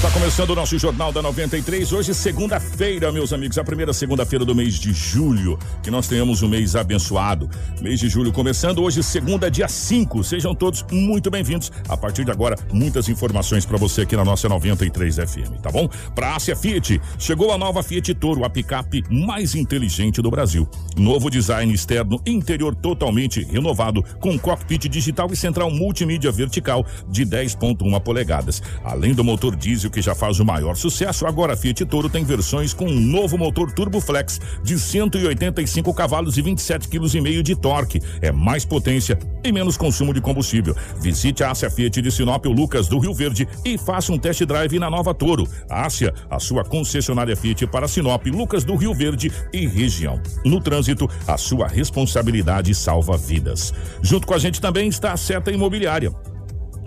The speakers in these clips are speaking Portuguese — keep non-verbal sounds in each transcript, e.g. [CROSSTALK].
Está começando o nosso Jornal da 93. Hoje, segunda-feira, meus amigos, a primeira segunda-feira do mês de julho. Que nós tenhamos um mês abençoado. Mês de julho começando hoje, segunda, dia 5. Sejam todos muito bem-vindos. A partir de agora, muitas informações para você aqui na nossa 93 FM, tá bom? Para a Fiat, chegou a nova Fiat Toro, a picape mais inteligente do Brasil. Novo design externo interior totalmente renovado, com cockpit digital e central multimídia vertical de 10,1 polegadas. Além do motor diesel que já faz o maior sucesso, agora a Fiat Toro tem versões com um novo motor Turbo Flex de 185 cavalos e 27 kg de torque. É mais potência e menos consumo de combustível. Visite a Ásia Fiat de Sinop, o Lucas do Rio Verde e faça um test drive na nova Toro. Ásia, a sua concessionária Fiat para Sinop, Lucas do Rio Verde e região. No trânsito, a sua responsabilidade salva vidas. Junto com a gente também está a Seta Imobiliária.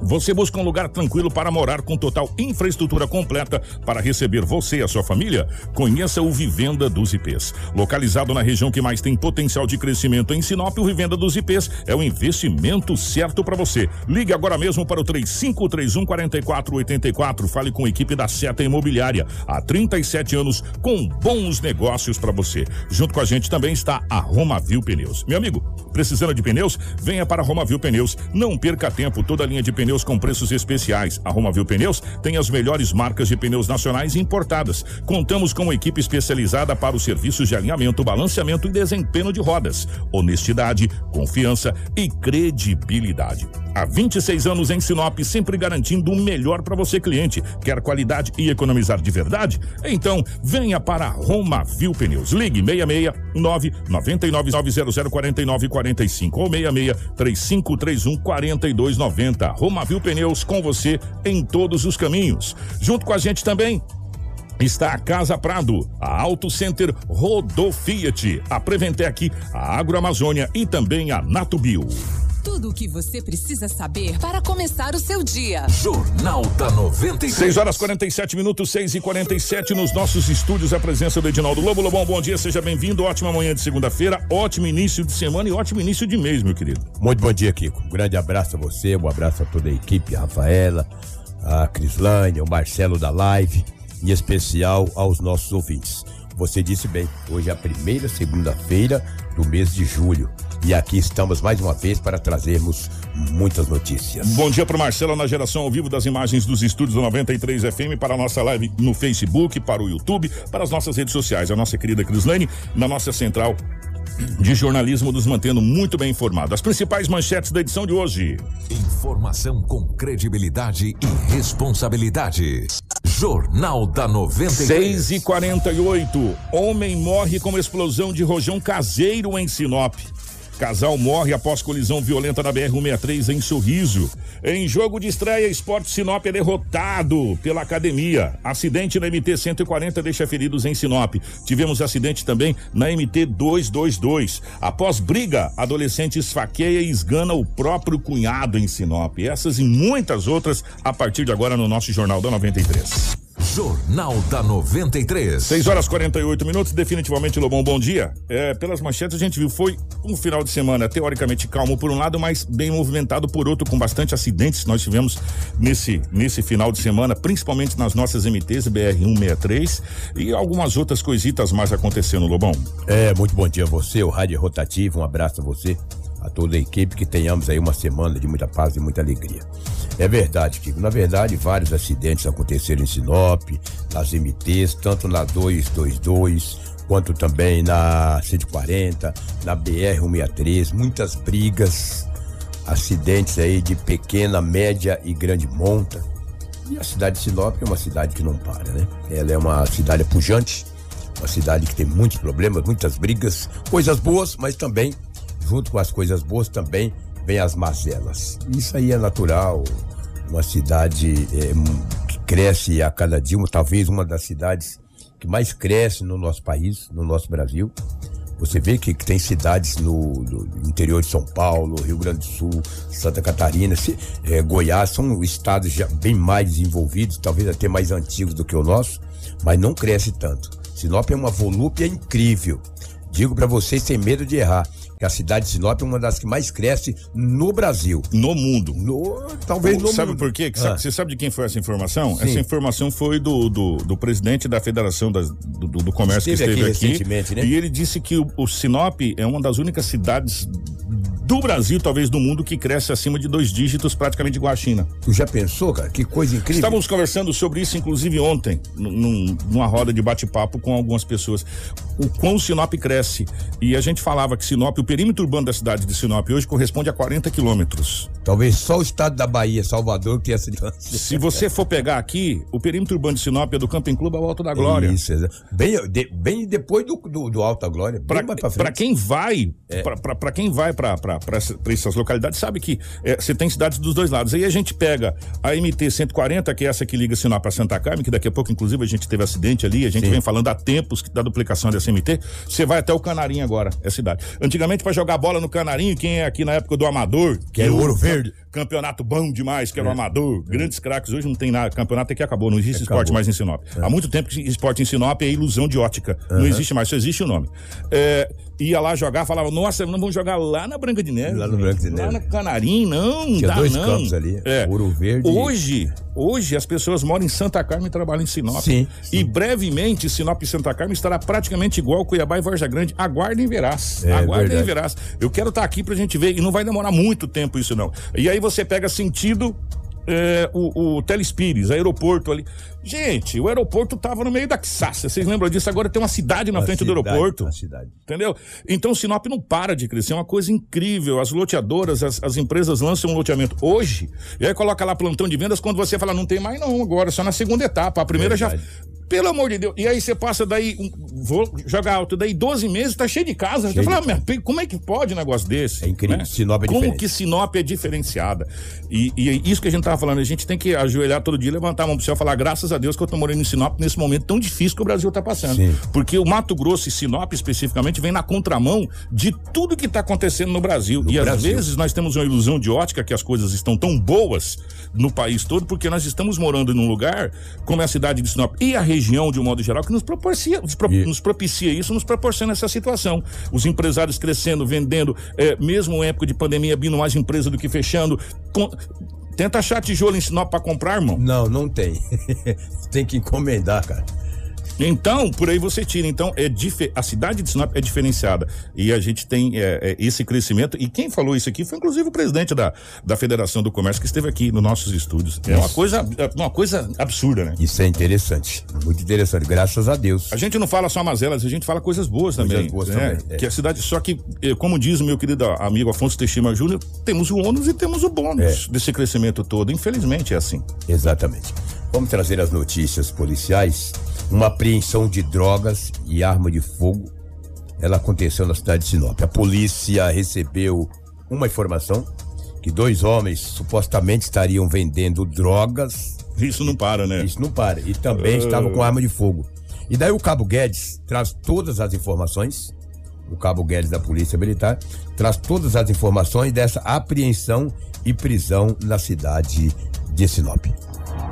Você busca um lugar tranquilo para morar com total infraestrutura completa para receber você e a sua família? Conheça o Vivenda dos IPs. Localizado na região que mais tem potencial de crescimento em Sinop, o Vivenda dos IPs é o investimento certo para você. Ligue agora mesmo para o 3531 4484. Fale com a equipe da Seta Imobiliária. Há 37 anos com bons negócios para você. Junto com a gente também está a Romavil Pneus. Meu amigo, precisando de pneus? Venha para a Romavil Pneus. Não perca tempo, toda a linha de pneus com preços especiais. A Romavil Pneus tem as melhores marcas de pneus nacionais importadas. Contamos com uma equipe especializada para os serviços de alinhamento, balanceamento e desempenho de rodas. Honestidade, confiança e credibilidade. Há 26 anos em Sinop, sempre garantindo o melhor para você, cliente. Quer qualidade e economizar de verdade? Então, venha para a Romavil Pneus. Ligue 669 99004945 45 ou 66 3531 4290. Romavil Pneus com você em todos os caminhos. Junto com a gente também está a Casa Prado, a Auto Center Rodofiat, a Preventec, a Agroamazônia e também a Natubio. Tudo o que você precisa saber para começar o seu dia. Jornal da 93. 6 horas 47 minutos, 6 e 47 nos nossos estúdios. A presença do Edinaldo Lobo. Lobão, bom dia, seja bem-vindo. Ótima manhã de segunda-feira, ótimo início de semana e ótimo início de mês, meu querido. Muito bom dia, Kiko. Um grande abraço a você, um abraço a toda a equipe, a Rafaela, a Crislane, o Marcelo da Live, em especial aos nossos ouvintes. Você disse bem, hoje é a primeira segunda-feira do mês de julho. E aqui estamos mais uma vez para trazermos muitas notícias. Bom dia para Marcelo na geração ao vivo das imagens dos estúdios do 93 FM para a nossa live no Facebook, para o YouTube, para as nossas redes sociais. A nossa querida Crislane na nossa central de jornalismo nos mantendo muito bem informados. As principais manchetes da edição de hoje. Informação com credibilidade e responsabilidade. Jornal da 93. 6 e 48 Homem morre com explosão de rojão caseiro em Sinop. Casal morre após colisão violenta na BR-163 em Sorriso. Em jogo de estreia, Esporte Sinop é derrotado pela academia. Acidente na MT-140 deixa feridos em Sinop. Tivemos acidente também na MT-222. Após briga, adolescente esfaqueia e esgana o próprio cunhado em Sinop. Essas e muitas outras a partir de agora no nosso Jornal da 93. Jornal da 93. 6 horas 48 minutos, definitivamente, Lobão, bom dia. É, pelas manchetes a gente viu, foi um final de semana teoricamente calmo por um lado, mas bem movimentado por outro, com bastante acidentes que nós tivemos nesse, nesse final de semana, principalmente nas nossas MTs, BR-163 e algumas outras coisitas mais acontecendo, Lobão. É, muito bom dia a você, o Rádio Rotativo, um abraço a você, a toda a equipe, que tenhamos aí uma semana de muita paz e muita alegria. É verdade, Kiko. Na verdade, vários acidentes aconteceram em Sinop, nas MTs, tanto na 222, quanto também na 140, na BR-163, muitas brigas, acidentes aí de pequena, média e grande monta. E a cidade de Sinop é uma cidade que não para, né? Ela é uma cidade pujante, uma cidade que tem muitos problemas, muitas brigas, coisas boas, mas também, junto com as coisas boas, também vem as mazelas. Isso aí é natural. Uma cidade é, que cresce a cada dia, talvez uma das cidades que mais cresce no nosso país, no nosso Brasil. Você vê que, que tem cidades no, no, interior de São Paulo, Rio Grande do Sul, Santa Catarina, se, é, Goiás, são estados já bem mais desenvolvidos, talvez até mais antigos do que o nosso, mas não cresce tanto. Sinop é uma volúpia incrível. Digo para vocês sem medo de errar que a cidade de Sinop é uma das que mais cresce no Brasil. No mundo. No, talvez no sabe mundo. por quê? Ah. Você sabe de quem foi essa informação? Sim. Essa informação foi do, do, do presidente da Federação das- do, do- Comércio Esteve que aqui esteve aqui. recentemente, né? E ele disse que o, o Sinop é uma das únicas cidades do Brasil, talvez do mundo, que cresce acima de dois dígitos, praticamente igual à China. Tu já pensou, cara? Que coisa incrível. Estávamos conversando sobre isso, inclusive, ontem, num- num- numa roda de bate-papo com algumas pessoas. O quão Sinop cresce. E a gente falava que Sinop, o perímetro urbano da cidade de Sinop hoje corresponde a 40 quilômetros. Talvez só o estado da Bahia, Salvador, que tem essa distância. Se você for pegar aqui, o perímetro urbano de Sinop é do Camping Clube ao Alto da Glória. Isso, bem, de- bem depois do, do, do Glória. mais pra pra frente. quem vai, É. pra quem vai pra pra essas localidades, sabe que é, você tem cidades dos dois lados. Aí a gente pega a MT 140, que é essa que liga Sinop a Santa Carmen, que daqui a pouco, inclusive, a gente teve acidente ali, a gente Sim. vem falando há tempos da duplicação dessa MT. Você vai até o Canarinho agora, é cidade. Antigamente, pra jogar bola no Canarinho, quem é aqui na época do Amador, Que é o Ouro Verde. Campeonato bom demais, que era o Amador. Grandes craques. Hoje não tem nada. Campeonato é que acabou. Não existe Acabou. esporte mais em Sinop. Há muito tempo que esporte em Sinop é ilusão de ótica. Não existe mais, só existe o nome. É, ia lá jogar, falava, nossa, não vamos jogar lá na Branca de Neve. Lá no Branca de Lá Neve. na Canarim, não, Tinha dá dois não. campos ali, É. Ouro Verde. Hoje, hoje as pessoas moram em Santa Carmen e trabalham em Sinop. Sim, E brevemente Sinop e Santa Carmen estará praticamente igual Cuiabá e Varja Grande. Aguardem e verás. É Aguardem e verás. Eu quero estar aqui pra gente ver e não vai demorar muito tempo isso não. E aí você pega sentido é, o, o Telespires, aeroporto ali. Gente, o aeroporto tava no meio da Xácia. Vocês lembram disso? Agora tem uma cidade na A frente do cidade, aeroporto. a cidade. Entendeu? Então Sinop não para de crescer, é uma coisa incrível. As loteadoras, as, as empresas lançam um loteamento hoje, e aí coloca lá plantão de vendas quando você fala, não tem mais não, agora, só na segunda etapa. A primeira Verdade. já. Pelo amor de Deus. E aí você passa daí, um, vou jogar alto, daí 12 meses, tá cheio de casa. Você Cheio fala, de "Ah, como é que pode um negócio desse? É incrível. Sinop é Como diferente. que Sinop é diferenciada? E, e é isso que a gente tava falando, a gente tem que ajoelhar todo dia, levantar a mão pro céu e falar, graças a Deus que eu tô morando em Sinop nesse momento tão difícil que o Brasil tá passando. Sim. Porque o Mato Grosso e Sinop especificamente vem na contramão de tudo que está acontecendo no Brasil. No e às Brasil. vezes nós temos uma ilusão de ótica que as coisas estão tão boas no país todo porque nós estamos morando num lugar como é a cidade de Sinop e a região de um modo geral que nos propicia, nos, pro- nos propicia isso, nos proporciona essa situação. Os empresários crescendo, vendendo, é, mesmo em época de pandemia, abrindo mais empresa do que fechando. Com- Tenta achar tijolo em Sinop para comprar, irmão. Não, não tem. [LAUGHS] tem que encomendar, cara. Então, por aí você tira. Então, é a cidade de Sinop é diferenciada. E a gente tem é, é, esse crescimento. E quem falou isso aqui foi, inclusive, o presidente da, da Federação do Comércio, que esteve aqui nos nossos estúdios. É uma coisa, é uma coisa absurda, né? Isso é interessante. Muito interessante. Graças a Deus. A gente não fala só mazelas, a gente fala coisas boas Coisas também. boas né? também, é. Que a cidade, só que, eh, como diz o meu querido amigo Afonso Teixeira Júnior, temos o ônus e temos o bônus É. desse crescimento todo. Infelizmente é assim. Exatamente. Vamos trazer as notícias policiais. Uma apreensão de drogas e arma de fogo. Ela aconteceu na cidade de Sinop. A polícia recebeu uma informação que dois homens supostamente estariam vendendo drogas. Isso não para, né? Isso não para. E também estavam com arma de fogo. E daí o Cabo Guedes traz todas as informações. O Cabo Guedes da Polícia Militar traz todas as informações dessa apreensão e prisão na cidade de Sinop.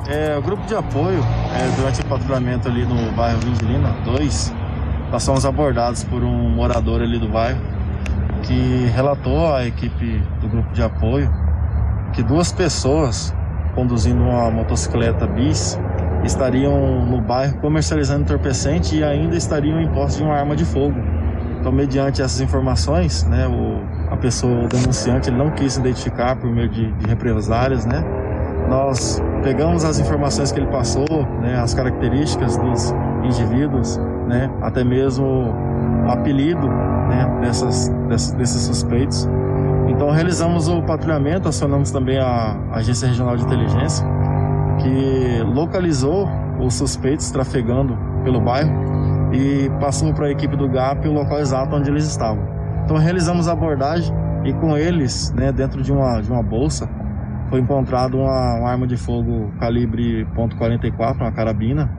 É, o grupo de apoio, é, durante o patrulhamento ali no bairro Vindilina 2, nós fomos abordados por um morador ali do bairro que relatou à equipe do grupo de apoio que duas pessoas conduzindo uma motocicleta bis estariam no bairro comercializando entorpecente e ainda estariam em posse de uma arma de fogo. Então, mediante essas informações, né, o, a pessoa, o denunciante, ele não quis se identificar por meio de, de represálias, né? Nós pegamos as informações que ele passou, né, as características dos indivíduos, né, até mesmo apelido né, dessas, dessas- desses suspeitos. Então realizamos o patrulhamento, acionamos também a Agência Regional de Inteligência que localizou os suspeitos trafegando pelo bairro e passou para a equipe do GAP o local exato onde eles estavam. Então realizamos a abordagem e com eles, né, dentro de uma, de uma bolsa, foi encontrado uma, uma arma de fogo calibre .44, uma carabina,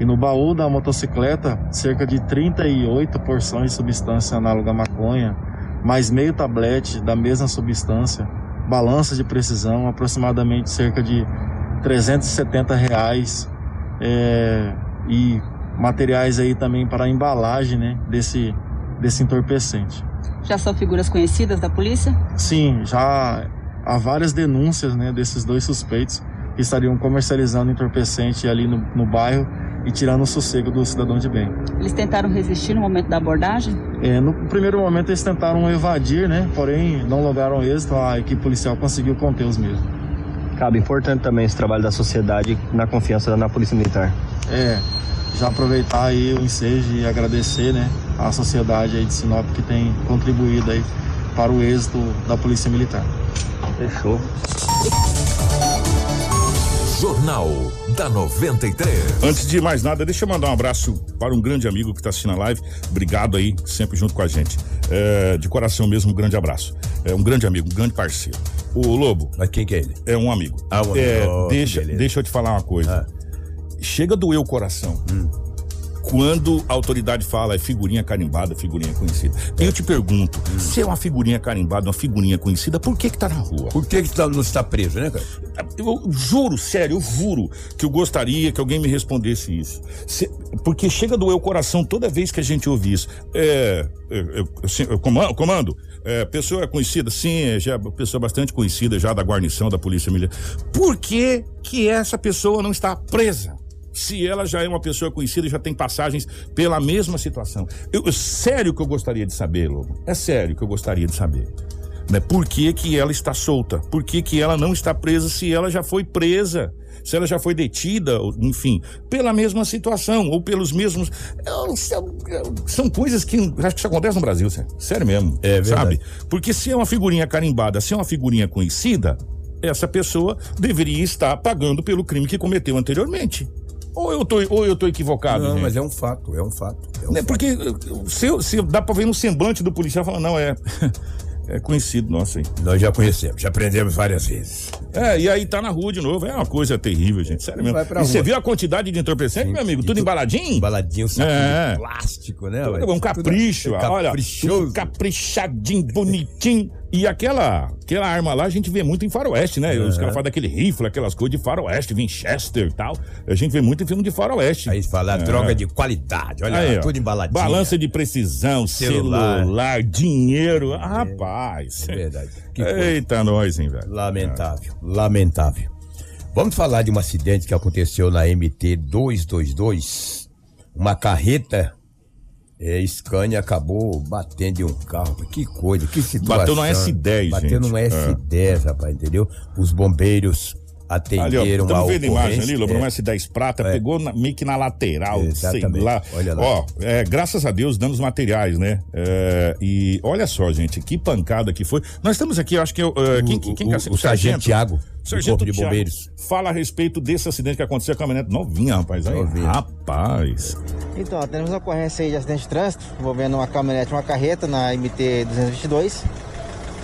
e no baú da motocicleta cerca de 38 porções de substância análoga à maconha, mais meio tablete da mesma substância, balança de precisão, aproximadamente cerca de 370 reais é, e materiais aí também para a embalagem né, desse, desse entorpecente. Já são figuras conhecidas da polícia? Sim, já há várias denúncias né, desses dois suspeitos que estariam comercializando entorpecente ali no, no bairro e tirando o sossego do cidadão de bem. Eles tentaram resistir no momento da abordagem? É, no primeiro momento eles tentaram evadir, né? Porém não lograram êxito, a equipe policial conseguiu conter os mesmos. Cabe importante também esse trabalho da sociedade na confiança na Polícia Militar. É, já aproveitar aí o ensejo e agradecer, né, à sociedade aí de Sinop que tem contribuído aí para o êxito da Polícia Militar. Fechou. Jornal da 93. Antes de mais nada, deixa eu mandar um abraço para um grande amigo que está assistindo a live. Obrigado aí, sempre junto com a gente. É, de coração mesmo, um grande abraço. É um grande amigo, um grande parceiro. O Lobo. Mas quem que é ele? É um amigo. Ah, um é, amigo. Oh, deixa, beleza. deixa eu te falar uma coisa. Chega a doer o coração. Quando a autoridade fala é figurinha carimbada, figurinha conhecida. E eu te pergunto, se é uma figurinha carimbada, uma figurinha conhecida, por que que tá na rua? Por que, que tá, não está preso, né, cara? Eu juro, sério, eu juro que eu gostaria que alguém me respondesse isso. Se- porque chega a doer o coração toda vez que a gente ouve isso. É, eu, eu- assim, eu comando, comando é, pessoa conhecida, sim, é já pessoa bastante conhecida já da guarnição da Polícia Militar. Por que que essa pessoa não está presa? Se ela já é uma pessoa conhecida e já tem passagens pela mesma situação. Eu, sério que eu gostaria de saber, Lobo. É sério que eu gostaria de saber né? Por que, que ela está solta? Por que, que ela não está presa se ela já foi presa? Se ela já foi detida, enfim, pela mesma situação, ou pelos mesmos. Eu- São, são coisas que acho que isso acontece no Brasil, sério, sério mesmo. É verdade. Sabe? Porque se é uma figurinha carimbada, se é uma figurinha conhecida, essa pessoa deveria estar pagando pelo crime que cometeu anteriormente. Ou eu tô, ou eu tô equivocado? Não, gente? mas é um fato, é um fato. É um fato. Porque uh, se, se dá pra ver no semblante do policial falando, não, é. [LAUGHS] É conhecido nosso aí. Nós já conhecemos, já aprendemos várias vezes. É, e aí tá na rua de novo. É uma coisa terrível, gente. Sério mesmo. E você viu a quantidade de entorpecente, meu amigo? Tudo tu- embaladinho? Embaladinho, saco É. de plástico, né? Tudo é um capricho. Tudo Olha, caprichoso. caprichadinho, bonitinho. E aquela, aquela arma lá a gente vê muito em faroeste, né? Os caras falam daquele rifle, aquelas coisas de faroeste, Winchester e tal. A gente vê muito em filme de faroeste. Aí fala droga de qualidade, olha, É. Aí, lá, tudo embaladinho. Balança de precisão, celular, Celular. dinheiro. Ah, Rapaz. É verdade. Que coisa. Eita, nós, hein, velho. Lamentável, lamentável. Vamos falar de um acidente que aconteceu na MT 222. Uma carreta é, Scania acabou batendo em um carro. Que coisa, que situação. Bateu no S10, Bateu gente. no S10, rapaz, entendeu? Os bombeiros Ali, ó, atenderam a estamos vendo a imagem ali, Lobo, é. um S10 prata, pegou na- meio que na lateral, sei Exatamente. lá. Olha lá. Ó, é, graças a Deus, danos materiais, né? É, e olha só, gente, que pancada que foi. Nós estamos aqui, eu acho que... é, quem, quem, quem o- é? o sargento Tiago, Sargento Corpo de Bombeiros. Fala a respeito desse acidente que aconteceu com a caminhonete novinha, rapaz. Aí, Novinha. Rapaz. Então, temos uma ocorrência aí de acidente de trânsito envolvendo uma caminhonete e uma carreta na MT 222,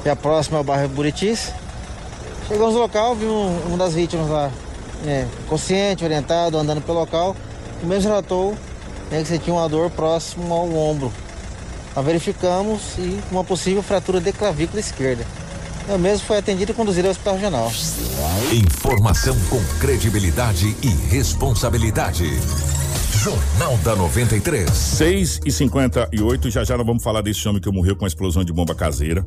que é próxima ao bairro Buritis. Chegamos no local, vimos uma das vítimas lá, né, consciente, orientado, andando pelo local. O mesmo relatou né, que tinha uma dor próximo ao ombro. Nós verificamos e uma possível fratura de clavícula esquerda. Eu mesmo foi atendido e conduzido ao hospital regional. Informação com credibilidade e responsabilidade. Jornal da 93. 6 e 58 já já nós vamos falar desse homem que morreu com a explosão de bomba caseira.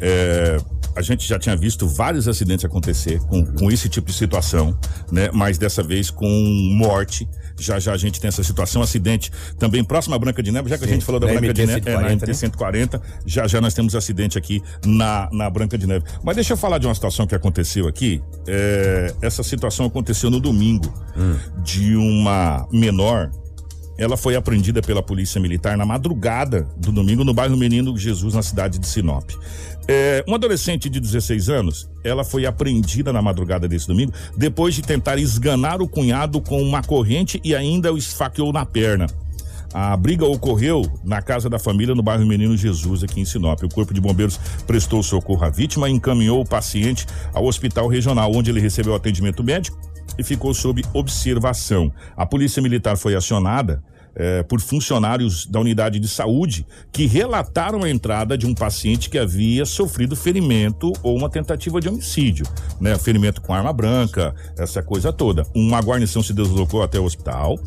É, a gente já tinha visto vários acidentes acontecer com, com esse tipo de situação, né? Mas dessa vez com morte. Já já a gente tem essa situação, acidente também próximo à Branca de Neve, já que a Sim, gente falou da Branca de MT Neve, é, na 140, MT né? 140, já já nós temos acidente aqui na, na Branca de Neve. Mas deixa eu falar de uma situação que aconteceu aqui. É, essa situação aconteceu no domingo Hum. de uma menor ela foi apreendida pela polícia militar na madrugada do domingo no bairro Menino Jesus, na cidade de Sinop. É, uma adolescente de 16 anos, ela foi apreendida na madrugada desse domingo depois de tentar esganar o cunhado com uma corrente e ainda o esfaqueou na perna. A briga ocorreu na casa da família no bairro Menino Jesus, aqui em Sinop. O Corpo de Bombeiros prestou socorro à vítima e encaminhou o paciente ao hospital regional, onde ele recebeu atendimento médico e ficou sob observação. A Polícia Militar foi acionada eh, por funcionários da unidade de saúde que relataram a entrada de um paciente que havia sofrido ferimento ou uma tentativa de homicídio, né? Ferimento com arma branca, essa coisa toda. Uma guarnição se deslocou até o hospital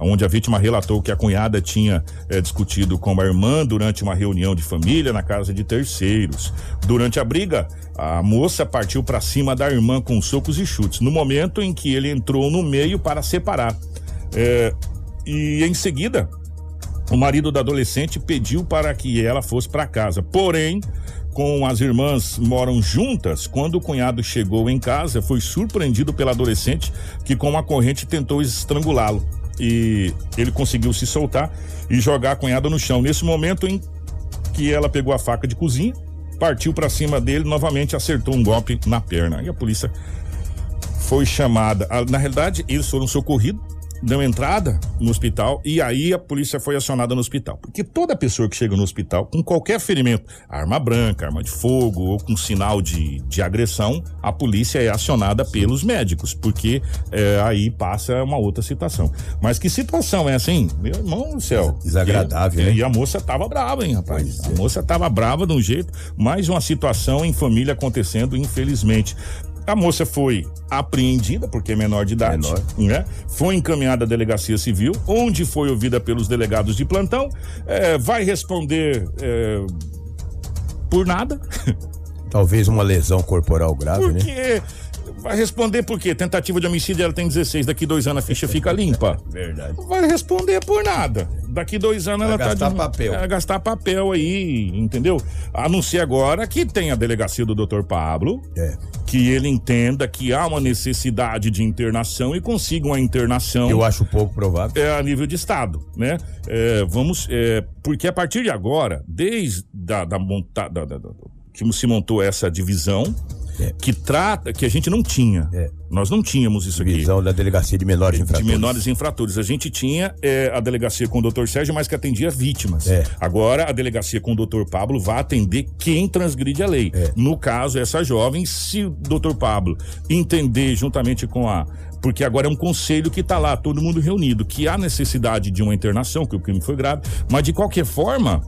onde a vítima relatou que a cunhada tinha eh, discutido com a irmã durante uma reunião de família na casa de terceiros. Durante a briga, a moça partiu para cima da irmã com socos e chutes, no momento em que ele entrou no meio para separar. Eh, e em seguida, o marido da adolescente pediu para que ela fosse para casa. Porém, com as irmãs moram juntas, quando o cunhado chegou em casa, foi surpreendido pela adolescente que com uma corrente tentou estrangulá-lo e ele conseguiu se soltar e jogar a cunhada no chão. Nesse momento em que ela pegou a faca de cozinha, partiu para cima dele, novamente acertou um golpe na perna. E a polícia foi chamada. Na realidade, eles foram socorridos deu entrada no hospital e aí a polícia foi acionada no hospital. Porque toda pessoa que chega no hospital com qualquer ferimento, arma branca, arma de fogo ou com sinal de, de agressão, a polícia é acionada pelos médicos, porque é, aí passa uma outra situação. Mas que situação é assim? Meu irmão do céu. Desagradável, e? E a moça tava brava, hein, rapaz? A moça tava brava de um jeito, mais uma situação em família acontecendo, infelizmente. A moça foi apreendida, porque é menor de idade, Menor. né? Foi encaminhada à delegacia civil, onde foi ouvida pelos delegados de plantão. É, vai responder é, por nada, [LAUGHS] Talvez uma lesão corporal grave, né? porque. Vai responder por quê? Tentativa de homicídio, ela tem 16, daqui dois anos a ficha fica limpa. [LAUGHS] Verdade. Vai responder por nada. Daqui dois anos Vai ela gastar tá. papel. Vai gastar papel aí, entendeu? A não ser agora que tem a delegacia do Dr. Pablo, É. que ele entenda que há uma necessidade de internação e consiga uma internação. Eu acho pouco provável. É, a nível de estado, né? É, vamos, é, porque a partir de agora, desde da, da montada, da, da- da- que se montou essa divisão, É. que trata, que a gente não tinha, É. nós não tínhamos isso aqui Visão da delegacia de menores de infratores. menores infratores. A gente tinha é, a delegacia com o doutor Sérgio, mas que atendia vítimas. É. Agora, a delegacia com o doutor Pablo vai atender quem transgride a lei. É. No caso, essa jovem, se o doutor Pablo entender juntamente com a. Porque agora é um conselho que está lá, todo mundo reunido, que há necessidade de uma internação, que o crime foi grave, mas de qualquer forma.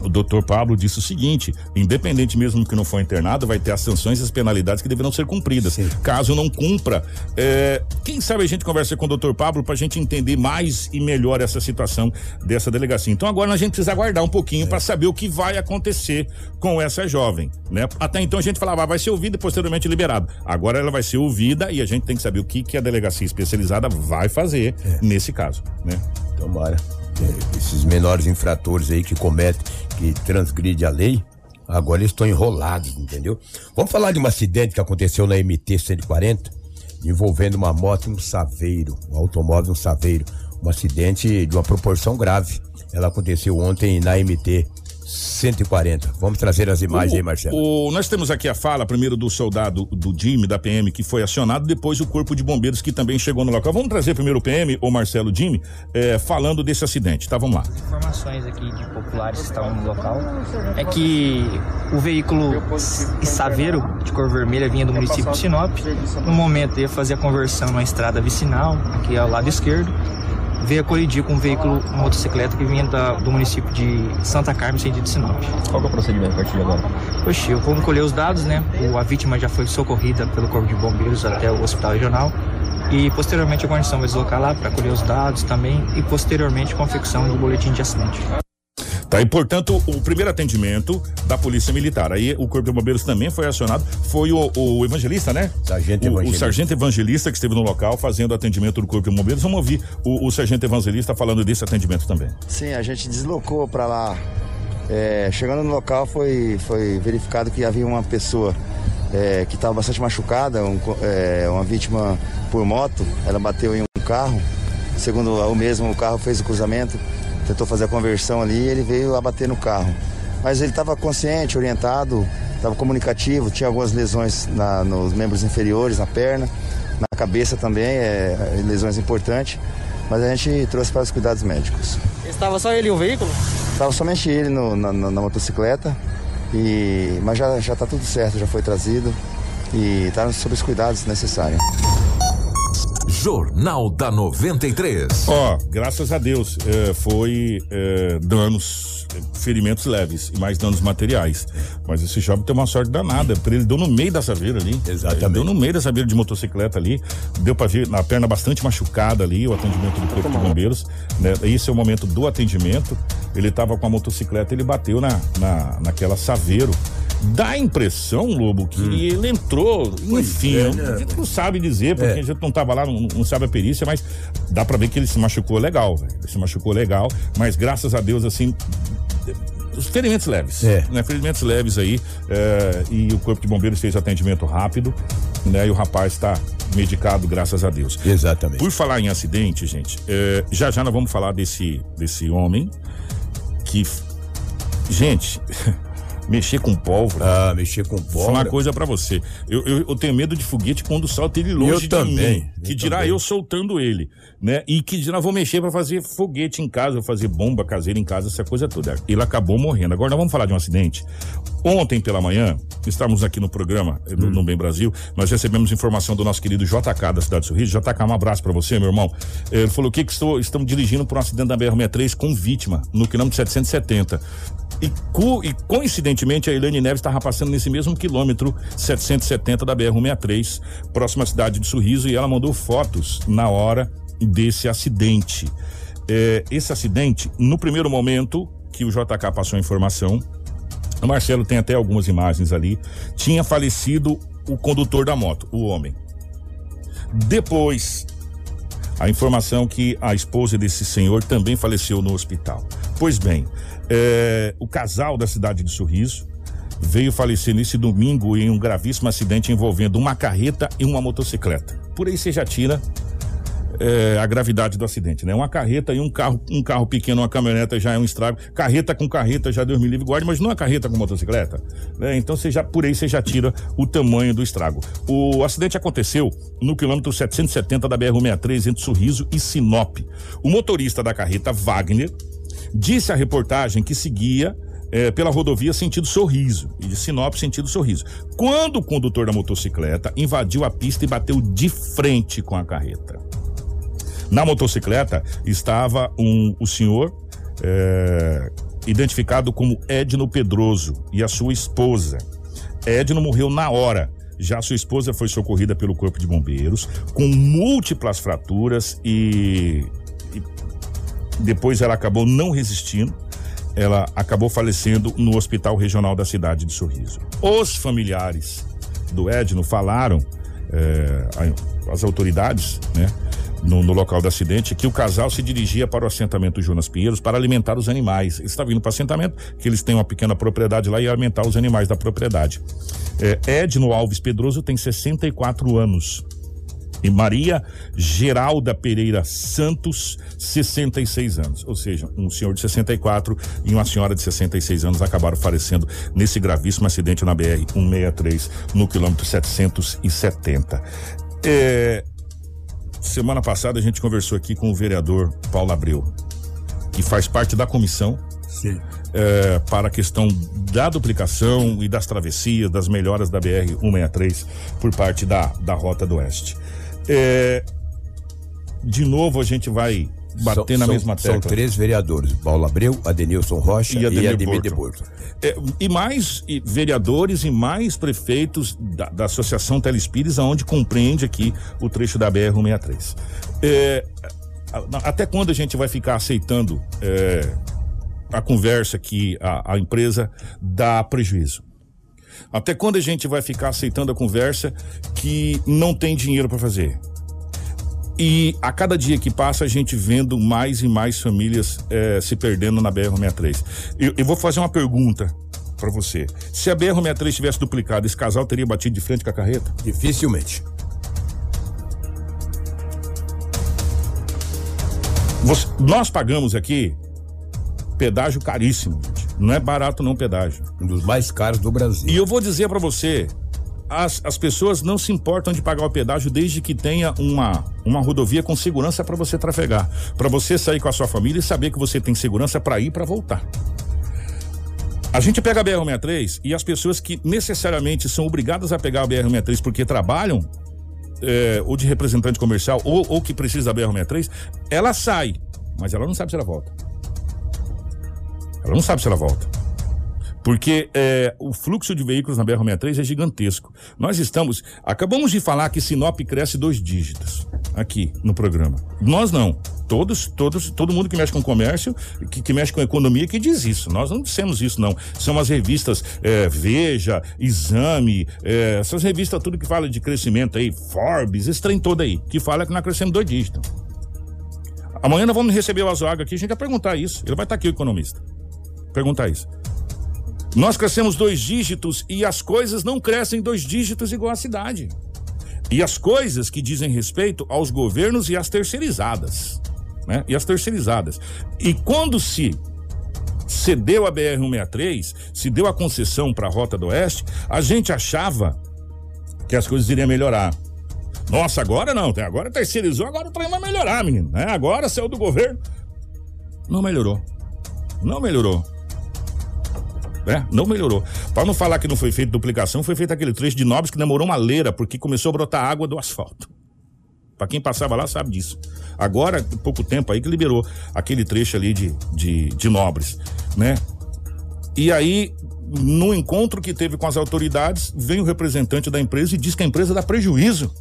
O doutor Pablo disse o seguinte: independente mesmo que não for internado, vai ter as sanções e as penalidades que deverão ser cumpridas. Sim. Caso não cumpra, é, quem sabe a gente conversa com o doutor Pablo para a gente entender mais e melhor essa situação dessa delegacia. Então agora a gente precisa aguardar um pouquinho para saber o que vai acontecer com essa jovem, né? Até então a gente falava, ah, vai ser ouvida e posteriormente liberado. Agora ela vai ser ouvida e a gente tem que saber o que, que a delegacia especializada vai fazer nesse caso, né? Tomara. É, esses menores infratores aí que cometem, que transgride a lei, agora eles estão enrolados, entendeu? Vamos falar de um acidente que aconteceu na MT 140, envolvendo uma moto e um saveiro, um automóvel e um saveiro. Um acidente de uma proporção grave. Ela aconteceu ontem na MT 140. Vamos trazer as imagens aí, Marcelo. O- nós temos aqui a fala, primeiro do soldado do Jimmy, da PM, que foi acionado, depois o corpo de bombeiros que também chegou no local. Vamos trazer primeiro o PM, o Marcelo Jimmy, eh, falando desse acidente, tá? Vamos lá. informações aqui de populares que estavam no local é que o veículo Saveiro de cor vermelha vinha do município de Sinop. No momento ia fazer a conversão numa estrada vicinal, aqui ao lado esquerdo. Veio a colidir com um veículo uma motocicleta que vinha da- do município de Santa Carmen, sentido de Sinop. Qual é o procedimento a partir de agora? Oxi, eu vou colher os dados, né? O- a vítima já foi socorrida pelo Corpo de Bombeiros até o Hospital Regional. E posteriormente a guarnição vai deslocar lá para colher os dados também e posteriormente confecção do boletim de acidente. Tá, e portanto, o primeiro atendimento da Polícia Militar. Aí o Corpo de Bombeiros também foi acionado. Foi o, o evangelista, né? Sargento o, o Evangelista. sargento evangelista que esteve no local fazendo atendimento do Corpo de Bombeiros. Vamos ouvir o, o sargento evangelista falando desse atendimento também. Sim, a gente deslocou para lá. É, chegando no local foi, foi verificado que havia uma pessoa é, que estava bastante machucada, um é, uma vítima por moto. Ela bateu em um carro segundo o mesmo, o carro fez o cruzamento, tentou fazer a conversão ali e ele veio abater no carro. Mas ele estava consciente, orientado, estava comunicativo, tinha algumas lesões na, nos membros inferiores, na perna, na cabeça também, é, lesões importantes, mas a gente trouxe para os cuidados médicos. Estava só ele e o veículo? Estava somente ele no, na, na, na, motocicleta, e, mas já está tudo certo, já foi trazido e está sob os cuidados necessários. Jornal da 93. Ó, oh, graças a Deus, é, foi é, danos, ferimentos leves e mais danos materiais. Mas esse jovem tem uma sorte danada, porque ele deu no meio da saveira ali. Exatamente. Ele deu no meio da saveira de motocicleta ali, deu pra ver na perna bastante machucada ali, o atendimento do Corpo de Bombeiros. Né? Esse é o momento do atendimento. Ele tava com a motocicleta, ele bateu na, na, naquela saveiro Dá a impressão, Lobo, que hum. ele entrou, enfim, é, né? a gente não sabe dizer, porque é. a gente não tava lá, não, não, sabe a perícia, mas dá pra ver que ele se machucou legal, velho. Ele se machucou legal, mas graças a Deus, assim, os ferimentos leves, é. né? Ferimentos leves aí, é, e o Corpo de Bombeiros fez atendimento rápido, né? E o rapaz está medicado, graças a Deus. Exatamente. Por falar em acidente, gente, é, já já nós vamos falar desse, desse homem que, gente, [LAUGHS] Mexer com pólvora. Ah, mexer com pólvora. Uma coisa para você. Eu, eu, eu, tenho medo de foguete quando solta ele longe eu de também, mim. Que dirá também. eu soltando ele, né? E que dirá vou mexer para fazer foguete em casa, fazer bomba caseira em casa, essa coisa toda. Ele acabou morrendo. Agora nós vamos falar de um acidente. Ontem pela manhã, estávamos aqui no programa eh, hum. no Bem Brasil, nós recebemos informação do nosso querido JK da cidade de Sorriso. JK, um abraço para você, meu irmão. Ele falou que, que estou, estamos dirigindo por um acidente da BR-63 com vítima no quilômetro 770. E, co, e coincidentemente a Helene Neves estava passando nesse mesmo quilômetro 770 da BR-163, próxima à cidade de Sorriso, e ela mandou fotos na hora desse acidente. É, esse acidente, no primeiro momento que o JK passou a informação, o Marcelo tem até algumas imagens ali, tinha falecido o condutor da moto, o homem. Depois, a informação que a esposa desse senhor também faleceu no hospital. Pois bem, é, o casal da cidade de Sorriso veio falecer nesse domingo em um gravíssimo acidente envolvendo uma carreta e uma motocicleta. Por aí você já tira é, a gravidade do acidente, né? Uma carreta e um carro, um carro pequeno, uma caminhoneta já é um estrago. Carreta com carreta já Deus me livre guarde, mas não é carreta com motocicleta, né? Então você já por aí você já tira o tamanho do estrago. O acidente aconteceu no quilômetro 770 da BR-163 entre Sorriso e Sinop. O motorista da carreta Wagner Disse a reportagem que seguia é, pela rodovia sentido Sorriso e de Sinop sentido Sorriso. Quando o condutor da motocicleta invadiu a pista e bateu de frente com a carreta. Na motocicleta estava um, o senhor é, identificado como Edno Pedroso e a sua esposa. Edno morreu na hora. Já sua esposa foi socorrida pelo Corpo de Bombeiros com múltiplas fraturas e depois ela acabou não resistindo. Ela acabou falecendo no Hospital Regional da cidade de Sorriso. Os familiares do Edno falaram, é, as autoridades, né, no, no, local do acidente, que o casal se dirigia para o assentamento Jonas Pinheiros para alimentar os animais. Ele estava indo para o assentamento, que eles têm uma pequena propriedade lá e alimentar os animais da propriedade. É, Edno Alves Pedroso tem 64 anos. E Maria Geralda Pereira Santos, 66 anos. Ou seja, um senhor de 64 e uma senhora de 66 anos acabaram falecendo nesse gravíssimo acidente na BR-163, no quilômetro 770. É, semana passada a gente conversou aqui com o vereador Paulo Abreu, que faz parte da comissão é, para a questão da duplicação e das travessias, das melhoras da BR-163 por parte da, da Rota do Oeste. É, de novo a gente vai bater são, na mesma tecla. São três vereadores: Paulo Abreu, Adenilson Rocha e Ademir, e de Borto. É, e mais e vereadores e mais prefeitos da, da Associação Telespires, aonde compreende aqui o trecho da BR-163. É, até quando a gente vai ficar aceitando é, a conversa que a, a empresa dá prejuízo? Até quando a gente vai ficar aceitando a conversa que não tem dinheiro para fazer? E a cada dia que passa, a gente vendo mais e mais famílias é, se perdendo na BR-63. Eu, eu vou fazer uma pergunta para você. Se a BR-63 tivesse duplicado, esse casal teria batido de frente com a carreta? Dificilmente. Você- nós pagamos aqui pedágio caríssimo. Não é barato não pedágio. Um dos mais caros do Brasil. E eu vou dizer pra você, as, as pessoas não se importam de pagar o pedágio desde que tenha uma, uma rodovia com segurança pra você trafegar, Pra você sair com a sua família e saber que você tem segurança pra ir pra voltar. A gente pega a BR-63 e as pessoas que necessariamente são obrigadas a pegar a BR-63 porque trabalham, é, ou de representante comercial, ou, ou que precisa da BR-63, ela sai, mas ela não sabe se ela volta. Ela não sabe se ela volta. Porque é, o fluxo de veículos na BR-63 é gigantesco. Nós estamos. Acabamos de falar que Sinop cresce dois dígitos aqui no programa. Nós não. Todos, todos, todo mundo que mexe com comércio, que, que mexe com economia, que diz isso. Nós não dissemos isso, não. São as revistas é, Veja, Exame, é, essas revistas, tudo que fala de crescimento aí, Forbes, esse trem todo aí, que fala que nós crescemos dois dígitos. Amanhã nós vamos receber o Azuaga aqui, a gente vai perguntar isso. Ele vai estar aqui, o economista. Perguntar isso. Nós crescemos dois dígitos e as coisas não crescem dois dígitos igual a cidade. E as coisas que dizem respeito aos governos e às terceirizadas. Né? E as terceirizadas. E quando se cedeu a BR-163, se deu a concessão para a Rota do Oeste, a gente achava que as coisas iriam melhorar. Nossa, agora não, agora terceirizou, agora o trem vai melhorar, menino. Né? Agora saiu do governo. Não melhorou. Não melhorou. Né? Não melhorou. Para não falar que não foi feita duplicação, foi feito aquele trecho de Nobres que demorou uma leira, porque começou a brotar água do asfalto. Para quem passava lá sabe disso. Agora, pouco tempo aí que liberou aquele trecho ali de, de, de Nobres, né? E aí, no encontro que teve com as autoridades, vem o representante da empresa e diz que a empresa dá prejuízo.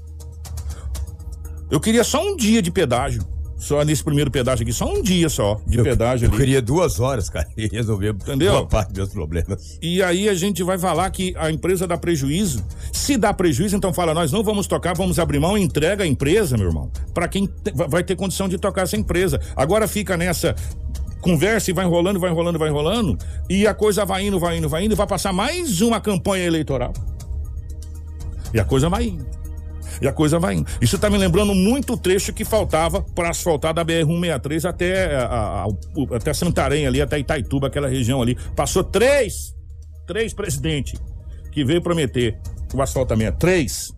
Eu queria só um dia de pedágio. Só nesse primeiro pedágio aqui, só um dia só de pedágio Eu ali. queria duas horas, cara, e resolver Entendeu? boa parte dos meus problemas. E aí a gente vai falar que a empresa dá prejuízo. Se dá prejuízo, então fala, nós não vamos tocar, vamos abrir mão e entrega a empresa, meu irmão, para quem vai ter condição de tocar essa empresa. Agora fica nessa conversa e vai enrolando, vai enrolando, vai enrolando, e a coisa vai indo, vai indo, vai indo, e vai passar mais uma campanha eleitoral. E a coisa vai indo. E a coisa vai indo. Isso tá me lembrando muito o trecho que faltava para asfaltar da BR-163 até, a- a- o- até Santarém ali, até Itaituba, aquela região ali. Passou três, três presidentes que veio prometer o asfaltamento. Três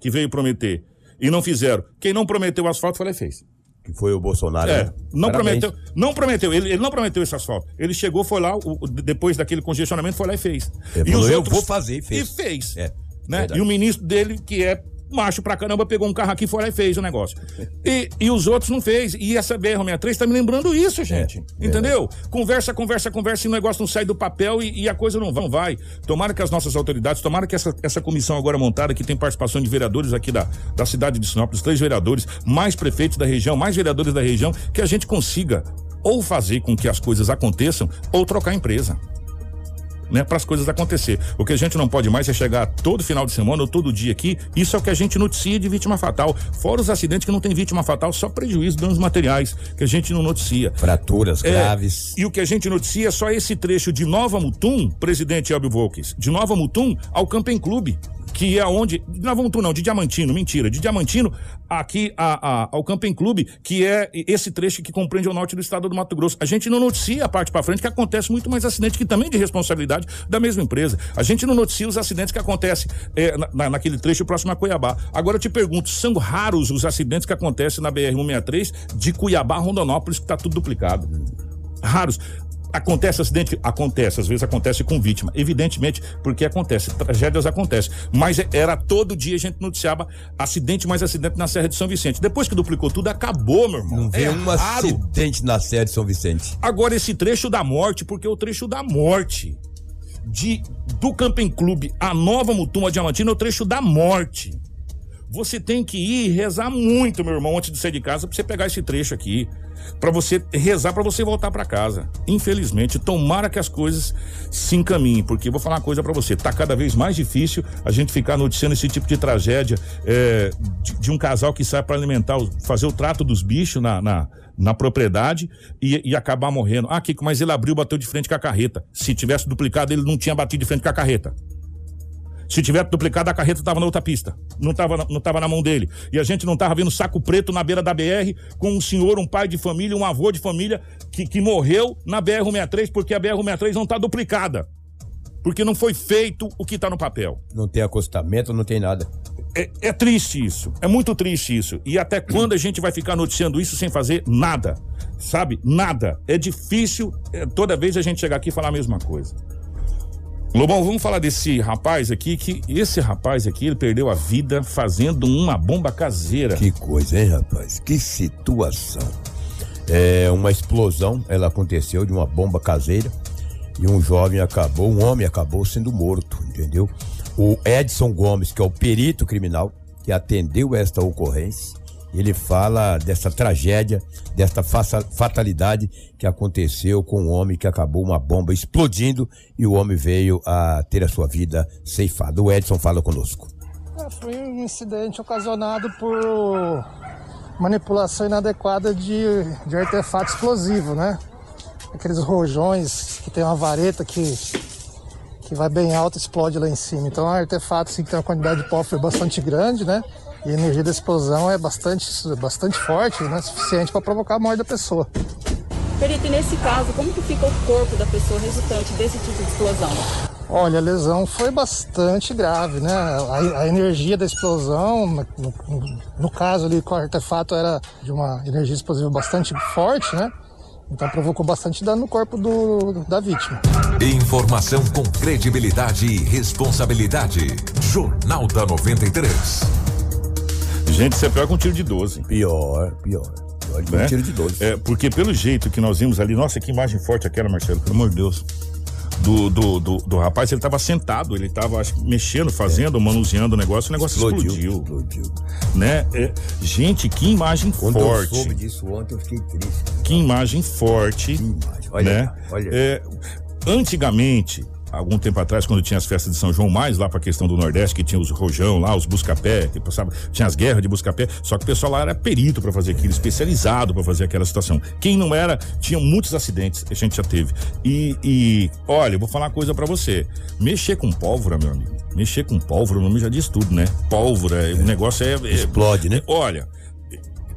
que veio prometer e não fizeram. Quem não prometeu o asfalto foi lá e fez. Que foi o Bolsonaro. É, né? não Parabéns. prometeu, não prometeu, ele, ele não prometeu esse asfalto. Ele chegou, foi lá, o- depois daquele congestionamento, foi lá e fez. Ele e falou, "Eu vou fazer", e fez. E fez. É, né? E o ministro dele, que é macho pra caramba, pegou um carro aqui, lá e fez o negócio. E, e os outros não fez. E essa BR-63 tá me lembrando isso, gente. É, Entendeu? Conversa, conversa, conversa, e o negócio não sai do papel e, e a coisa não vai, não vai. Tomara que as nossas autoridades, tomara que essa, essa comissão agora montada, que tem participação de vereadores aqui da, da cidade de Sinop, os três vereadores, mais prefeitos da região, mais vereadores da região, que a gente consiga ou fazer com que as coisas aconteçam ou trocar a empresa né, para as coisas acontecer. O que a gente não pode mais é chegar todo final de semana ou todo dia aqui. Isso é o que a gente noticia de vítima fatal. Fora os acidentes que não tem vítima fatal, só prejuízo, danos materiais que a gente não noticia. Fraturas É, graves. E o que a gente noticia é só esse trecho de Nova Mutum, presidente Elbio Volques, de Nova Mutum ao Camping Clube, que é onde. De Nova Mutum não, de Diamantino, mentira. De Diamantino aqui a, a- ao Camping Clube, que é esse trecho que compreende o norte do estado do Mato Grosso. A gente não noticia a parte para frente que acontece muito mais acidente que também é de responsabilidade da mesma empresa. A gente não noticia os acidentes que acontecem é, na- na- naquele trecho próximo a Cuiabá. Agora eu te pergunto, são raros os acidentes que acontecem na BR-163 de Cuiabá a Rondonópolis, que tá tudo duplicado raros. Acontece acidente? Acontece, às vezes acontece com vítima. Evidentemente, porque acontece, tragédias acontecem. Mas é- era todo dia a gente noticiava acidente mais acidente na Serra de São Vicente. Depois que duplicou tudo, acabou, meu irmão. Não vê é um raro. acidente na Serra de São Vicente. Agora, esse trecho da morte, porque o trecho da morte de do Camping Clube a Nova Mutum a Diamantina é o trecho da morte. Você tem que ir e rezar muito, meu irmão, antes de sair de casa, pra você pegar esse trecho aqui. Pra você rezar pra você voltar pra casa. Infelizmente, tomara que as coisas se encaminhem, porque vou falar uma coisa pra você, tá cada vez mais difícil a gente ficar noticiando esse tipo de tragédia é, de, de um casal que sai pra alimentar, fazer o trato dos bichos na, na, na propriedade e, e acabar morrendo. Ah, Kiko, mas ele abriu, bateu de frente com a carreta. Se tivesse duplicado, ele não tinha batido de frente com a carreta. Se tiver duplicado, a carreta tava na outra pista. Não tava, na- não tava na mão dele. E a gente não tava vendo saco preto na beira da BR com um senhor, um pai de família, um avô de família que, que morreu na BR-163 porque a BR-163 não tá duplicada. Porque não foi feito o que tá no papel. Não tem acostamento, não tem nada. É, é triste isso. É muito triste isso. E até quando a gente vai ficar noticiando isso sem fazer nada? Sabe? Nada. É difícil é, toda vez a gente chegar aqui e falar a mesma coisa. Lobão, vamos falar desse rapaz aqui, que esse rapaz aqui, ele perdeu a vida fazendo uma bomba caseira. Que coisa, hein, rapaz? Que situação. É uma explosão, ela aconteceu de uma bomba caseira e um jovem acabou, um homem acabou sendo morto, entendeu? O Edson Gomes, que é o perito criminal que atendeu esta ocorrência, ele fala dessa tragédia, faça- fatalidade que aconteceu com um homem que acabou uma bomba explodindo e o homem veio a ter a sua vida ceifada. O Edson fala conosco. É, foi um incidente ocasionado por manipulação inadequada de, de artefato explosivo, né? Aqueles rojões que tem uma vareta que, que vai bem alto explode lá em cima. Então, é um artefato assim, que tem uma quantidade de pó foi bastante grande, né? E a energia da explosão é bastante, bastante forte, né? Suficiente para provocar a morte da pessoa. Perito, e nesse caso, como que fica o corpo da pessoa resultante desse tipo de explosão? Olha, a lesão foi bastante grave, né? A, a energia da explosão, no, no- no caso ali, com o artefato era de uma energia explosiva bastante forte, né? Então provocou bastante dano no corpo do, da vítima. Informação com credibilidade e responsabilidade. Jornal da 93. Gente, isso é pior que um tiro de 12. Pior, pior. Pior que um tiro de 12. É, porque pelo jeito que nós vimos ali, nossa, que imagem forte aquela, Marcelo, pelo amor de Deus. Do, do, do, do rapaz, ele tava sentado, ele tava acho, que, mexendo, fazendo, manuseando o negócio, o negócio explodiu. Explodiu. Né? É, gente, que imagem Quando forte. eu soube disso ontem, eu fiquei triste. Que imagem forte. Olha, né? olha. É, antigamente, algum tempo atrás, quando tinha as festas de São João, mais lá pra questão do Nordeste, que tinha os rojão lá, os busca-pé, que passava, tinha as guerras de busca-pé, só que o pessoal lá era perito pra fazer aquilo, especializado pra fazer aquela situação. Quem não era, tinha muitos acidentes, a gente já teve. E, e olha, eu vou falar uma coisa pra você. Mexer com pólvora, meu amigo, mexer com pólvora, o nome já diz tudo, né? Pólvora, o negócio é, é- Explode, né? Olha,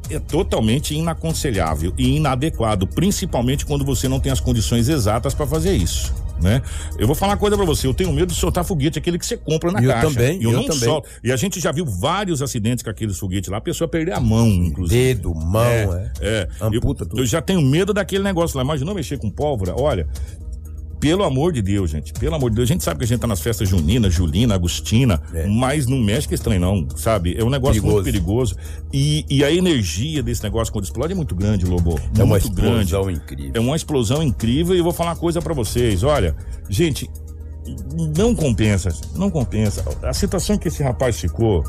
é totalmente inaconselhável e inadequado, principalmente quando você não tem as condições exatas para fazer isso. Né? Eu vou falar uma coisa pra você, eu tenho medo de soltar foguete, aquele que você compra na Eu caixa. também, eu, eu não também. solto. E a gente já viu vários acidentes com aqueles foguetes lá, a pessoa perder a mão, inclusive. Dedo, mão, é. é. é. Amputa eu, eu já tenho medo daquele negócio lá. Imaginou mexer com pólvora? Olha, pelo amor de Deus, gente. Pelo amor de Deus. A gente sabe que a gente tá nas festas junina, Julina, Agostina, mas não mexe com trem, não, sabe? É um negócio muito perigoso. E, e a energia desse negócio quando explode é muito grande, Lobo. É uma muito grande. explosão incrível. É uma explosão incrível e eu vou falar uma coisa pra vocês. Olha, gente, não compensa, não compensa. A situação que esse rapaz ficou,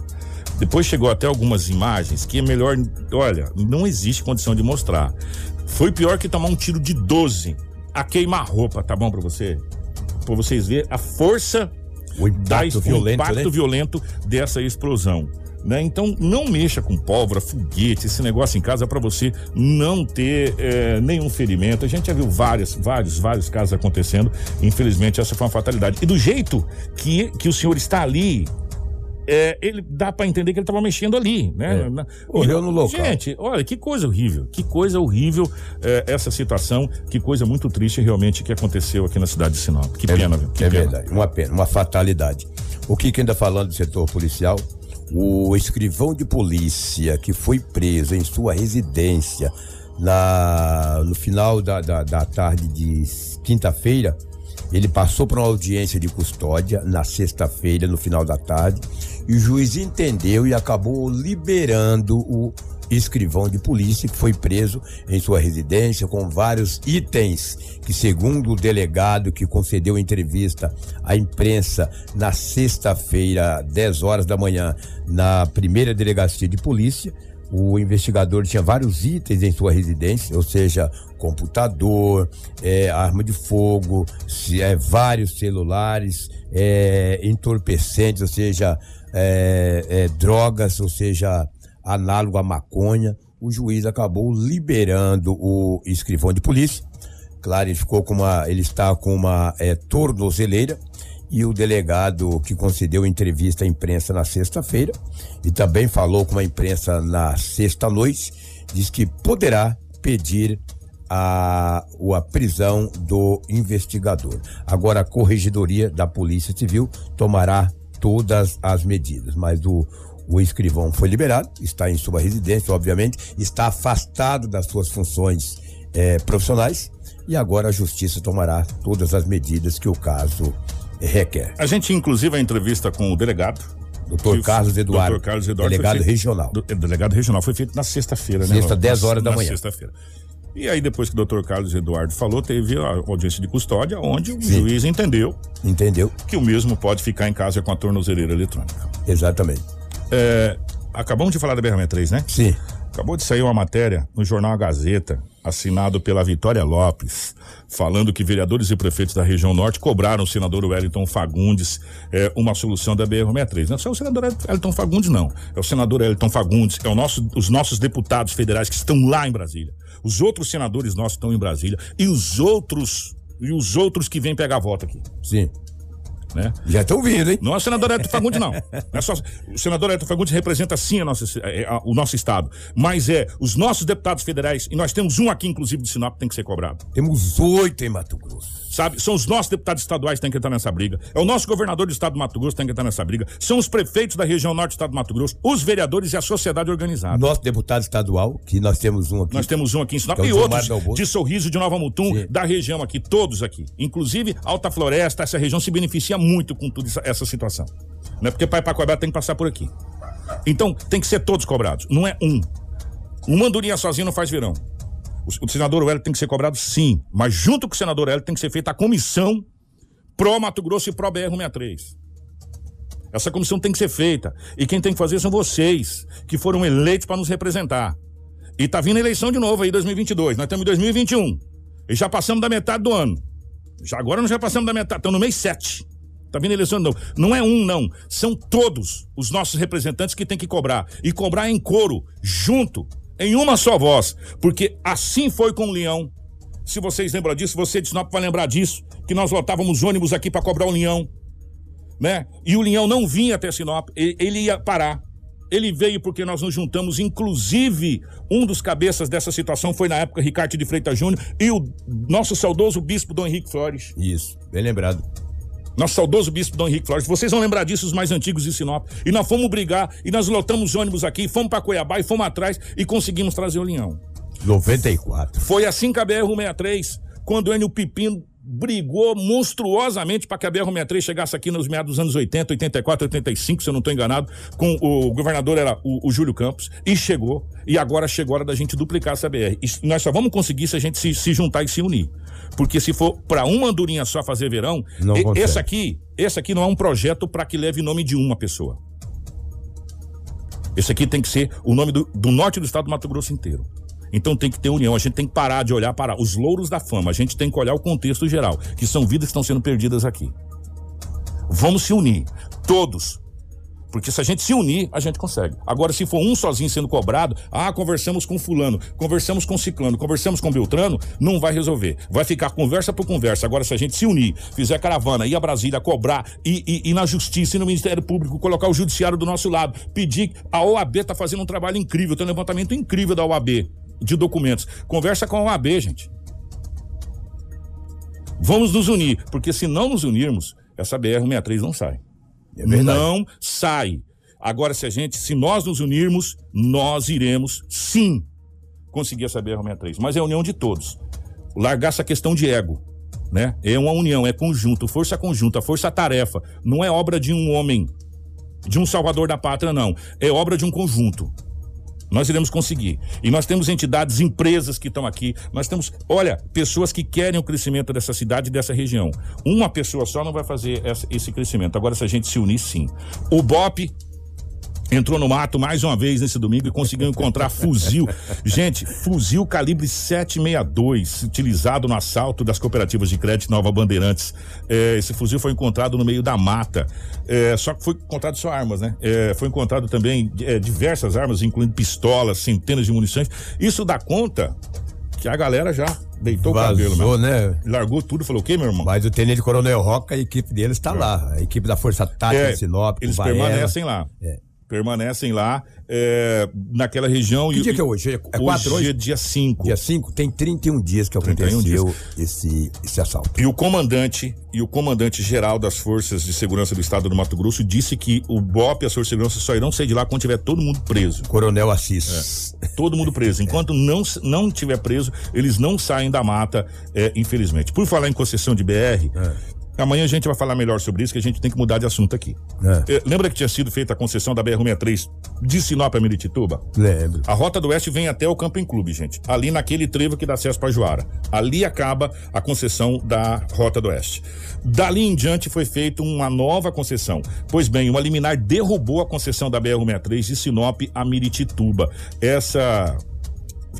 depois chegou até algumas imagens que é melhor, olha, não existe condição de mostrar. Foi pior que tomar um tiro de 12 a queimar-roupa, tá bom pra você? Pra vocês verem a força o impacto violento, impacto né? violento dessa explosão. Né? Então não mexa com pólvora, foguete, esse negócio em casa para você não ter eh, nenhum ferimento. A gente já viu vários, vários, vários casos acontecendo. Infelizmente essa foi uma fatalidade. E do jeito que, que o senhor está ali, é, ele dá para entender que ele estava mexendo ali, né? É. Na- Olhou no local. Gente, olha que coisa horrível, que coisa horrível eh, essa situação, que coisa muito triste realmente que aconteceu aqui na cidade de Sinop. Que pena, viu? Que é pena. verdade, uma pena, uma fatalidade. O que que ainda falando do setor policial? O escrivão de polícia que foi preso em sua residência na, no final da, da, da tarde de quinta-feira, ele passou por uma audiência de custódia na sexta-feira, no final da tarde, e o juiz entendeu e acabou liberando o escrivão de polícia que foi preso em sua residência com vários itens que, segundo o delegado que concedeu entrevista à imprensa na sexta-feira, 10 horas da manhã, na primeira delegacia de polícia, o investigador tinha vários itens em sua residência, ou seja, computador, é, arma de fogo, se- é, vários celulares, é, entorpecentes, ou seja, é, é, drogas, ou seja, análogo à maconha. O juiz acabou liberando o escrivão de polícia. Claro, ele ficou com uma, ele está com uma é, tornozeleira e o delegado que concedeu entrevista à imprensa na sexta-feira e também falou com a imprensa na sexta-noite, diz que poderá pedir a, a prisão do investigador. Agora a corregedoria da Polícia Civil tomará todas as medidas, mas o, o escrivão foi liberado, está em sua residência, obviamente, está afastado das suas funções eh, profissionais e agora a justiça tomará todas as medidas que o caso requer. A gente, inclusive, a entrevista com o delegado. Doutor Carlos Eduardo. Dr. Carlos Eduardo delegado feito- regional. do- é, delegado regional. Foi feito na sexta-feira, né? Sexta, Na- 10 horas da na manhã. sexta-feira. E aí, depois que o doutor Carlos Eduardo falou, teve a audiência de custódia, onde o Sim. juiz entendeu Entendeu? que o mesmo pode ficar em casa com a tornozeleira eletrônica. Exatamente. É, acabamos de falar da BR-63, né? Sim. Acabou de sair uma matéria no jornal A Gazeta, assinado pela Vitória Lopes, falando que vereadores e prefeitos da região norte cobraram o senador Wellington Fagundes é, uma solução da BR-63. Não é só o senador Wellington Fagundes, não. É o senador Wellington Fagundes, é nosso, os nossos deputados federais que estão lá em Brasília. Os outros senadores nossos estão em Brasília. E os outros, e os outros que vêm pegar voto aqui. Sim. Né? Já estão vindo, hein? Não é o senador Edson Fagundes, não. não é só, o senador Edson Fagundes representa sim a nossa, é, a- o nosso estado. Mas é os nossos deputados federais, e nós temos um aqui, inclusive, de Sinop, que tem que ser cobrado. Temos oito em Mato Grosso. Sabe? São os nossos deputados estaduais que têm que entrar nessa briga. É o nosso governador do estado do Mato Grosso que tem que entrar nessa briga. São os prefeitos da região norte do estado do Mato Grosso, os vereadores e a sociedade organizada. Nosso deputado estadual, que nós temos um aqui. Nós temos um aqui em Sinop é e outros de Sorriso, de Nova Mutum, da região aqui, todos aqui. Inclusive, Alta Floresta, essa região se beneficia muito com toda essa, situação. Não é porque Pai Pacoabá tem que passar por aqui. Então, tem que ser todos cobrados, não é um. Uma andorinha sozinho não faz verão. O, o senador Hélio tem que ser cobrado sim, mas junto com o senador Hélio tem que ser feita a comissão pró Mato Grosso e pró BR-63. Essa comissão tem que ser feita. E quem tem que fazer são vocês, que foram eleitos para nos representar. E tá vindo a eleição de novo aí, 2022. Nós estamos em 2021. E já passamos da metade do ano. Já agora nós já passamos da metade, estamos no mês 7. Tá vindo a eleição de novo. Não é um, não. São todos os nossos representantes que tem que cobrar. E cobrar em coro, junto, em uma só voz. Porque assim foi com o Leão. Se vocês lembram disso, você de Sinop vai lembrar disso. Que nós lotávamos ônibus aqui para cobrar o Leão. Né? E o Leão não vinha até Sinop, ele ia parar. Ele veio porque nós nos juntamos, inclusive um dos cabeças dessa situação foi na época Ricardo de Freitas Júnior e o nosso saudoso bispo Dom Henrique Flores. Isso, bem lembrado. Nosso saudoso bispo Dom Henrique Flores. Vocês vão lembrar disso, os mais antigos de Sinop. E nós fomos brigar, e nós lotamos ônibus aqui, fomos para Cuiabá e fomos atrás e conseguimos trazer o Leão. 94. Foi assim que a BR-163, quando o Enio Pipino brigou monstruosamente para que a BR-163 chegasse aqui nos meados dos anos 80, 84, 85, se eu não estou enganado, com o governador era o, o Júlio Campos, e chegou, e agora chegou a hora da gente duplicar essa BR. Isso nós só vamos conseguir se a gente se, se juntar e se unir. Porque se for para uma andorinha só fazer verão, Não e- esse aqui, esse aqui não é um projeto para que leve nome de uma pessoa. Esse aqui tem que ser o nome do, do norte do estado do Mato Grosso inteiro. Então tem que ter união, a gente tem que parar de olhar para os louros da fama, a gente tem que olhar o contexto geral, que são vidas que estão sendo perdidas aqui. Vamos se unir, todos. Porque se a gente se unir, a gente consegue. Agora, se for um sozinho sendo cobrado, ah, conversamos com fulano, conversamos com ciclano, conversamos com Beltrano, não vai resolver. Vai ficar conversa por conversa. Agora, se a gente se unir, fizer caravana, ir a Brasília, cobrar, e, e, e na justiça e no Ministério Público, colocar o judiciário do nosso lado, pedir. A OAB está fazendo um trabalho incrível, tem um levantamento incrível da OAB de documentos. Conversa com a OAB, gente. Vamos nos unir, porque se não nos unirmos, essa BR-63 não sai. É não sai. Agora, se a gente, se nós nos unirmos, nós iremos sim conseguir essa BR-63. Mas é a união de todos. Largar essa questão de ego. Né? É uma união, é conjunto, força conjunta, força-tarefa. Não é obra de um homem, de um salvador da pátria, não. É obra de um conjunto. Nós iremos conseguir. E nós temos entidades, empresas que estão aqui. Nós temos, olha, pessoas que querem o crescimento dessa cidade e dessa região. Uma pessoa só não vai fazer essa- esse crescimento. Agora, se a gente se unir, sim. O BOP entrou no mato mais uma vez nesse domingo e conseguiu encontrar fuzil. Gente, fuzil calibre 762, utilizado no assalto das cooperativas de crédito Nova Bandeirantes. É, esse fuzil foi encontrado no meio da mata. É, só que foi encontrado só armas, né? É, foi encontrado também é, diversas armas, incluindo pistolas, centenas de munições. Isso dá conta que a galera já Deitou Vazou, o cabelo, né? Largou tudo, falou o quê, meu irmão? Mas o Tenente Coronel Roca, a equipe dele está lá. A equipe da Força Tática É, Sinop. eles Uvaela. permanecem lá. Permanecem lá, é, naquela região. Que e- dia que é hoje? É quatro hoje? hoje? é dia 5. Dia 5, tem 31 dias que 31 aconteceu esse, esse assalto. E o comandante e o comandante geral das forças de segurança do estado do Mato Grosso disse que o BOP e as forças de segurança só irão sair de lá quando tiver todo mundo preso. Coronel Assis. É, todo mundo preso. Enquanto não não tiver preso, eles não saem da mata, é, infelizmente. Por falar em concessão de BR, amanhã a gente vai falar melhor sobre isso, que a gente tem que mudar de assunto aqui. É. É, lembra que tinha sido feita a concessão da BR-163 de Sinop a Meritituba? Lembro. A Rota do Oeste vem até o Camping Clube, gente. Ali naquele trevo que dá acesso para Juara. Ali acaba a concessão da Rota do Oeste. Dali em diante foi feita uma nova concessão. Pois bem, uma liminar derrubou a concessão da BR-163 de Sinop a Miritituba. Essa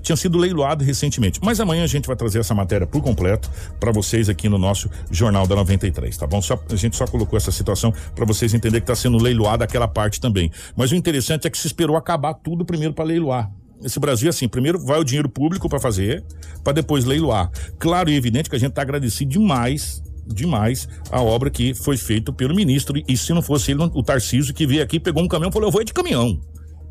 tinha sido leiloado recentemente. Mas amanhã a gente vai trazer essa matéria por completo para vocês aqui no nosso Jornal da 93, tá bom? Só, a gente só colocou essa situação para vocês entenderem que está sendo leiloada aquela parte também. Mas o interessante é que se esperou acabar tudo primeiro para leiloar. Esse Brasil é assim, primeiro vai o dinheiro público para fazer, para depois leiloar. Claro e evidente que a gente está agradecido demais demais a obra que foi feita pelo ministro e se não fosse ele, o Tarcísio que veio aqui, pegou um caminhão e falou, eu vou de caminhão.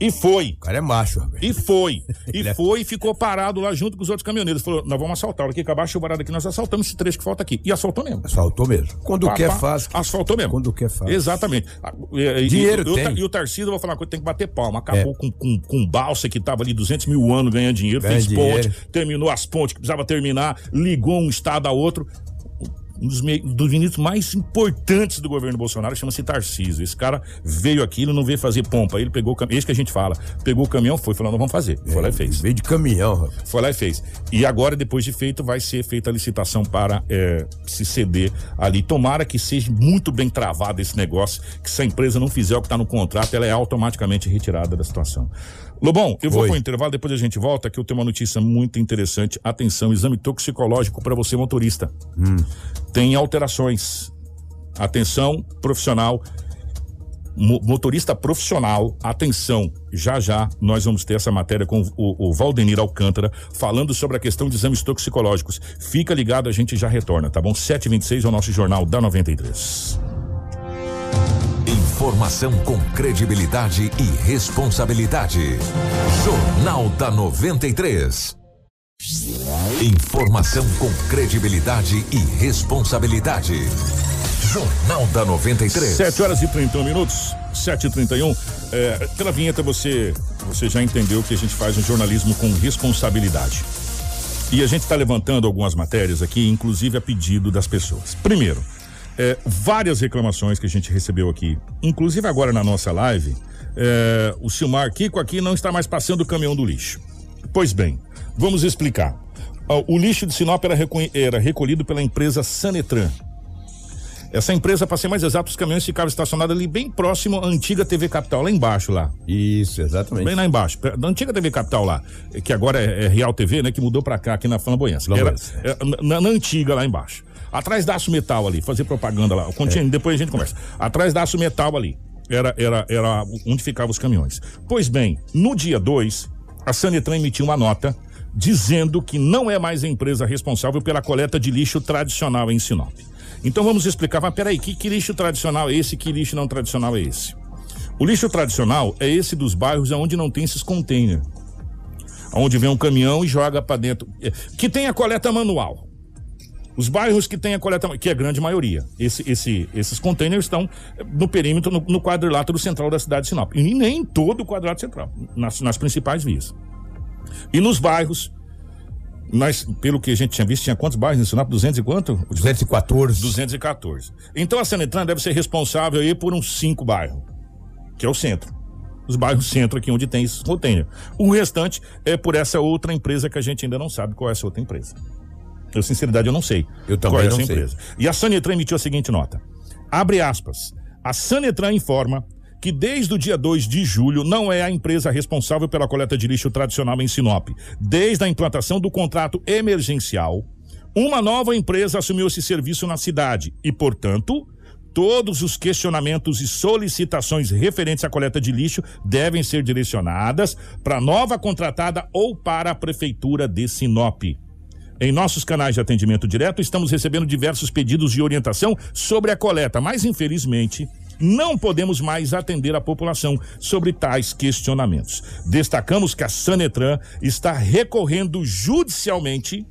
E foi. O cara é macho, rapaz. E foi. [LAUGHS] E foi e ficou parado lá junto com os outros caminhoneiros. Falou: nós vamos assaltar. A hora que acabar a chuvarada aqui, nós assaltamos esse trecho que falta aqui. E assaltou mesmo. Asfaltou mesmo. Quando quer pá, faz. Asfaltou mesmo. Quando quer faz. Exatamente. Ah, Dinheiro e, o- tem. E o Tarcísio, eu vou falar uma coisa, tem que bater palma. Acabou É. com, com, com balsa que tava ali 200 mil anos ganhando dinheiro, Ganha fez dinheiro. ponte, terminou as pontes que precisava terminar, ligou um estado a outro. Um dos, dos ministros mais importantes do governo Bolsonaro chama-se Tarcísio. Esse cara veio aqui, ele não veio fazer pompa. Ele pegou o caminhão, esse que a gente fala. Pegou o caminhão, foi, falou, não vamos fazer. Foi lá e fez. Veio de caminhão, rapaz. Foi lá e fez. E agora, depois de feito, vai ser feita a licitação para é, se ceder ali. Tomara que seja muito bem travado esse negócio, que se a empresa não fizer o que está no contrato, ela é automaticamente retirada da situação. Lobão, eu vou Oi. para o intervalo, depois a gente volta, que eu tenho uma notícia muito interessante. Atenção, exame toxicológico para você, motorista. Tem alterações. Atenção, profissional. Mo- motorista profissional, atenção, já já nós vamos ter essa matéria com o, o Valdenir Alcântara falando sobre a questão de exames toxicológicos. Fica ligado, a gente já retorna, tá bom? 7h26 é o nosso Jornal da 93. Informação com credibilidade e responsabilidade. Jornal da 93. Informação com credibilidade e responsabilidade. Jornal da 93. 7 horas e 31 minutos, 7 e 31 é, Pela vinheta você, você já entendeu que a gente faz um jornalismo com responsabilidade. E a gente está levantando algumas matérias aqui, inclusive a pedido das pessoas. Primeiro, é, várias reclamações que a gente recebeu aqui, inclusive agora na nossa live, é, o Silmar Kiko aqui não está mais passando o caminhão do lixo. Pois bem, vamos explicar. O lixo de Sinop era, era recolhido pela empresa Sanetran. Essa empresa, para ser mais exato, os caminhões ficavam estacionados ali bem próximo à antiga TV Capital, lá embaixo lá. Isso, exatamente. Bem lá embaixo, da antiga TV Capital lá, que agora é, é Real TV, né, que mudou pra cá, aqui na Flamboyância. Era, é, na, na antiga lá embaixo. Atrás da Aço Metal ali, fazer propaganda lá. Continue, depois a gente conversa. Atrás da Aço Metal ali, era, era, era onde ficavam os caminhões. Pois bem, no dia 2, a Sanetran emitiu uma nota dizendo que não é mais a empresa responsável pela coleta de lixo tradicional em Sinop. Então vamos explicar, mas peraí, que, que lixo tradicional é esse, que lixo não tradicional é esse? O lixo tradicional é esse dos bairros onde não tem esses containers. Onde vem um caminhão e joga para dentro. É, Que tem a coleta manual. Os bairros que tem a coleta, que é a grande maioria, esse, esse, esses containers estão no perímetro, no, no quadrilátero central da cidade de Sinop. E nem todo o quadrilátero central, nas, nas principais vias. E nos bairros, nós, pelo que a gente tinha visto, tinha quantos bairros em Sinop? 200 e quanto? 214. 214. Então a Sanetran deve ser responsável aí por uns cinco bairros, que é o centro. Os bairros centro aqui onde tem esses containers. O restante é por essa outra empresa que a gente ainda não sabe qual é essa outra empresa. Eu, sinceridade, eu não sei. Eu também qual é não essa sei. empresa. E a Sanetran emitiu a seguinte nota. Abre aspas. A Sanetran informa que desde o dia 2 de julho não é a empresa responsável pela coleta de lixo tradicional em Sinop. Desde a implantação do contrato emergencial, uma nova empresa assumiu esse serviço na cidade e, portanto, todos os questionamentos e solicitações referentes à coleta de lixo devem ser direcionadas para a nova contratada ou para a prefeitura de Sinop. Em nossos canais de atendimento direto, estamos recebendo diversos pedidos de orientação sobre a coleta, mas infelizmente não podemos mais atender a população sobre tais questionamentos. Destacamos que a Sanetran está recorrendo judicialmente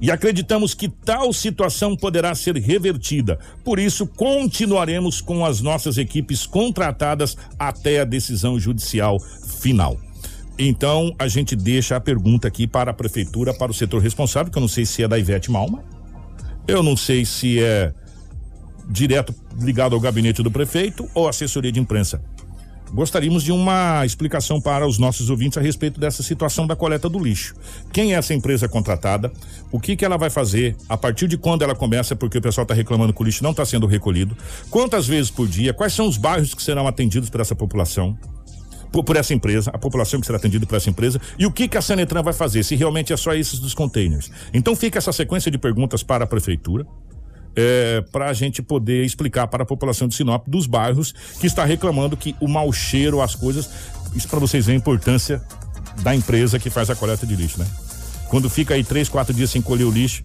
e acreditamos que tal situação poderá ser revertida. Por isso, continuaremos com as nossas equipes contratadas até a decisão judicial final. Então, a gente deixa a pergunta aqui para a prefeitura, para o setor responsável, que eu não sei se é da Ivete Malma, eu não sei se é direto ligado ao gabinete do prefeito ou assessoria de imprensa. Gostaríamos de uma explicação para os nossos ouvintes a respeito dessa situação da coleta do lixo. Quem é essa empresa contratada? O que, que ela vai fazer? A partir de quando ela começa? Porque o pessoal está reclamando que o lixo não está sendo recolhido. Quantas vezes por dia? Quais são os bairros que serão atendidos por essa população? Por, essa empresa, a população que será atendida por essa empresa e o que, que a Sanetran vai fazer, se realmente é só esses dos containers. Então fica essa sequência de perguntas para a prefeitura é, para a gente poder explicar para a população de Sinop dos bairros que está reclamando que o mau cheiro, as coisas, isso para vocês verem a importância da empresa que faz a coleta de lixo, né? Quando fica aí três, quatro dias sem colher o lixo,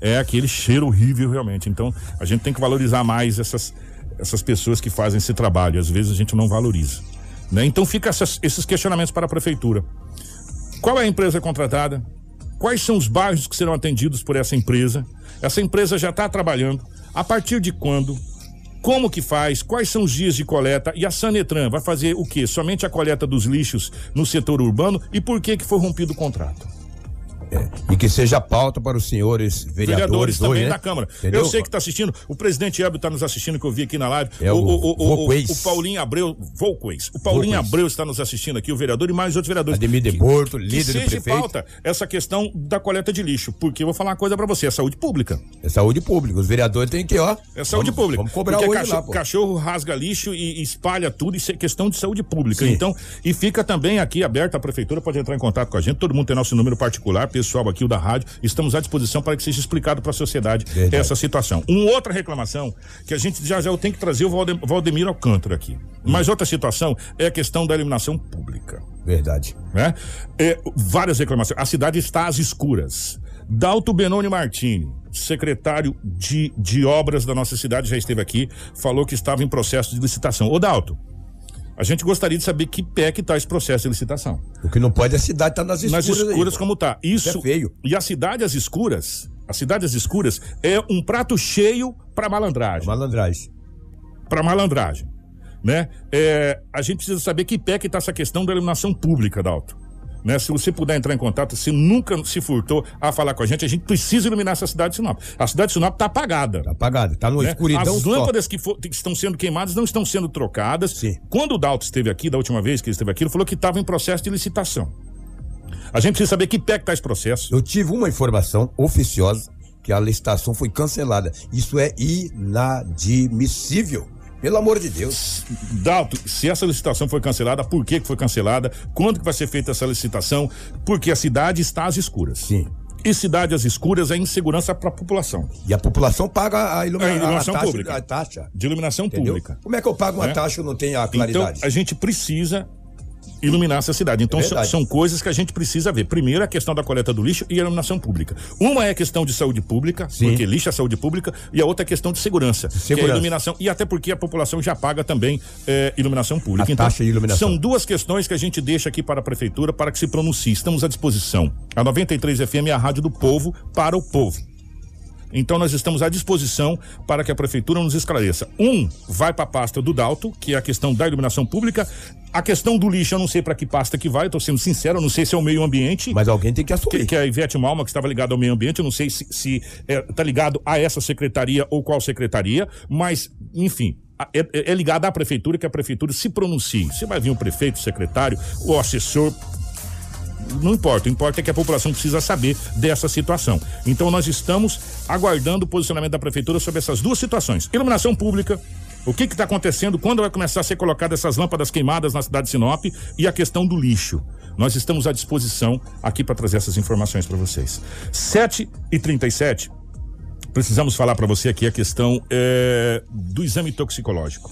é aquele cheiro horrível realmente. Então a gente tem que valorizar mais essas essas pessoas que fazem esse trabalho. Às vezes a gente não valoriza, né? Então fica essas, esses questionamentos para a prefeitura. Qual é a empresa contratada? Quais são os bairros que serão atendidos por essa empresa? Essa empresa já está trabalhando. A partir de quando? Como que faz? Quais são os dias de coleta? E a Sanetran vai fazer o quê? Somente a coleta dos lixos no setor urbano? E por que que foi rompido o contrato? É, e que seja pauta para os senhores vereadores, Vereadores também hoje, né? da Câmara. Entendeu? Eu sei que está assistindo, o presidente Elbio está nos assistindo, que eu vi aqui na live. É o Volquez. o Paulinho Abreu, Volquez. O Paulinho Volquez. Abreu está nos assistindo aqui, o vereador e mais outros vereadores. Ademir de Que- Porto, que líder do seja prefeito. pauta essa questão da coleta de lixo, porque eu vou falar uma coisa para você, é saúde pública. É saúde pública. Os vereadores têm que, ó. É saúde vamos- pública. Vamos cobrar Porque hoje cachorro, lá, pô. cachorro rasga lixo e, e espalha tudo, isso é questão de saúde pública. Sim. Então, e fica também aqui aberta a prefeitura, pode entrar em contato com a gente. Todo mundo tem nosso número particular, pessoal aqui o da rádio. Estamos à disposição para que seja explicado para a sociedade Verdade. essa situação. Uma outra reclamação que a gente já já eu tenho que trazer o Valde- Valdemiro Alcântara aqui. Hum. Mas outra situação é a questão da iluminação pública Verdade. né? É, várias reclamações. A cidade está às escuras. Dalto Benoni Martini, secretário de, de obras da nossa cidade, já esteve aqui, falou que estava em processo de licitação. Ô Dalto, a gente gostaria de saber que pé que está esse processo de licitação. O que não pode é a cidade estar nas escuras. Nas escuras aí, como tá. Isso, Isso é feio. E a cidade às escuras, a cidade às escuras é um prato cheio para malandragem Malandragem. para malandragem, né? É, a gente precisa saber que pé que tá essa questão da iluminação pública, Dalto. Né? Se você puder entrar em contato, se nunca se furtou a falar com a gente, a gente precisa iluminar essa cidade de Sinop. A cidade de Sinop tá apagada. Tá apagado. Tá numa né? escuridão As só. lâmpadas que, fo- que estão sendo queimadas não estão sendo trocadas. Sim. Quando o Dalto esteve aqui, da última vez que ele esteve aqui, ele falou que estava em processo de licitação. A gente precisa saber que pé que tá esse processo. Eu tive uma informação oficiosa que a licitação foi cancelada. Isso é inadmissível. Pelo amor de Deus. Dalto, se essa licitação foi cancelada, por que que foi cancelada? Quando que vai ser feita essa licitação? Porque a cidade está às escuras. Sim. E cidade às escuras é insegurança para a população. E a população paga a, ilumina- A iluminação taxa, pública. A taxa. De iluminação Entendeu? pública. Como é que eu pago uma Né? taxa e não tenho a claridade? Então, a gente precisa iluminar essa cidade. Então, É são, coisas que a gente precisa ver. Primeiro, a questão da coleta do lixo e a iluminação pública. Uma é a questão de saúde pública, Sim. porque lixo é saúde pública, e a outra é a questão de segurança, que é a segurança. iluminação. E até porque a população já paga também eh, iluminação pública. A taxa de iluminação. São duas questões que a gente deixa aqui para a prefeitura para que se pronuncie. Estamos à disposição. A 93 FM é a rádio do povo para o povo. Então nós estamos à disposição para que a prefeitura nos esclareça. Um vai para a pasta do Dalto, que é a questão da iluminação pública. A questão do lixo, eu não sei para que pasta que vai, estou sendo sincero, eu não sei se é o meio ambiente. Mas alguém tem que assumir. Que, que é a Ivete Malma, que estava ligada ao meio ambiente, eu não sei se, se está ligado a essa secretaria ou qual secretaria, mas, enfim, é, é- é ligado à prefeitura, que a prefeitura se pronuncie. Se vai vir o prefeito, o secretário, o assessor, não importa, o importa é que a população precisa saber dessa situação. Então nós estamos aguardando o posicionamento da prefeitura sobre essas duas situações. Iluminação pública, o que está acontecendo, quando vai começar a ser colocadas essas lâmpadas queimadas na cidade de Sinop e a questão do lixo. Nós estamos à disposição aqui para trazer essas informações para vocês. 7 e 37 precisamos falar para você aqui a questão é, do exame toxicológico.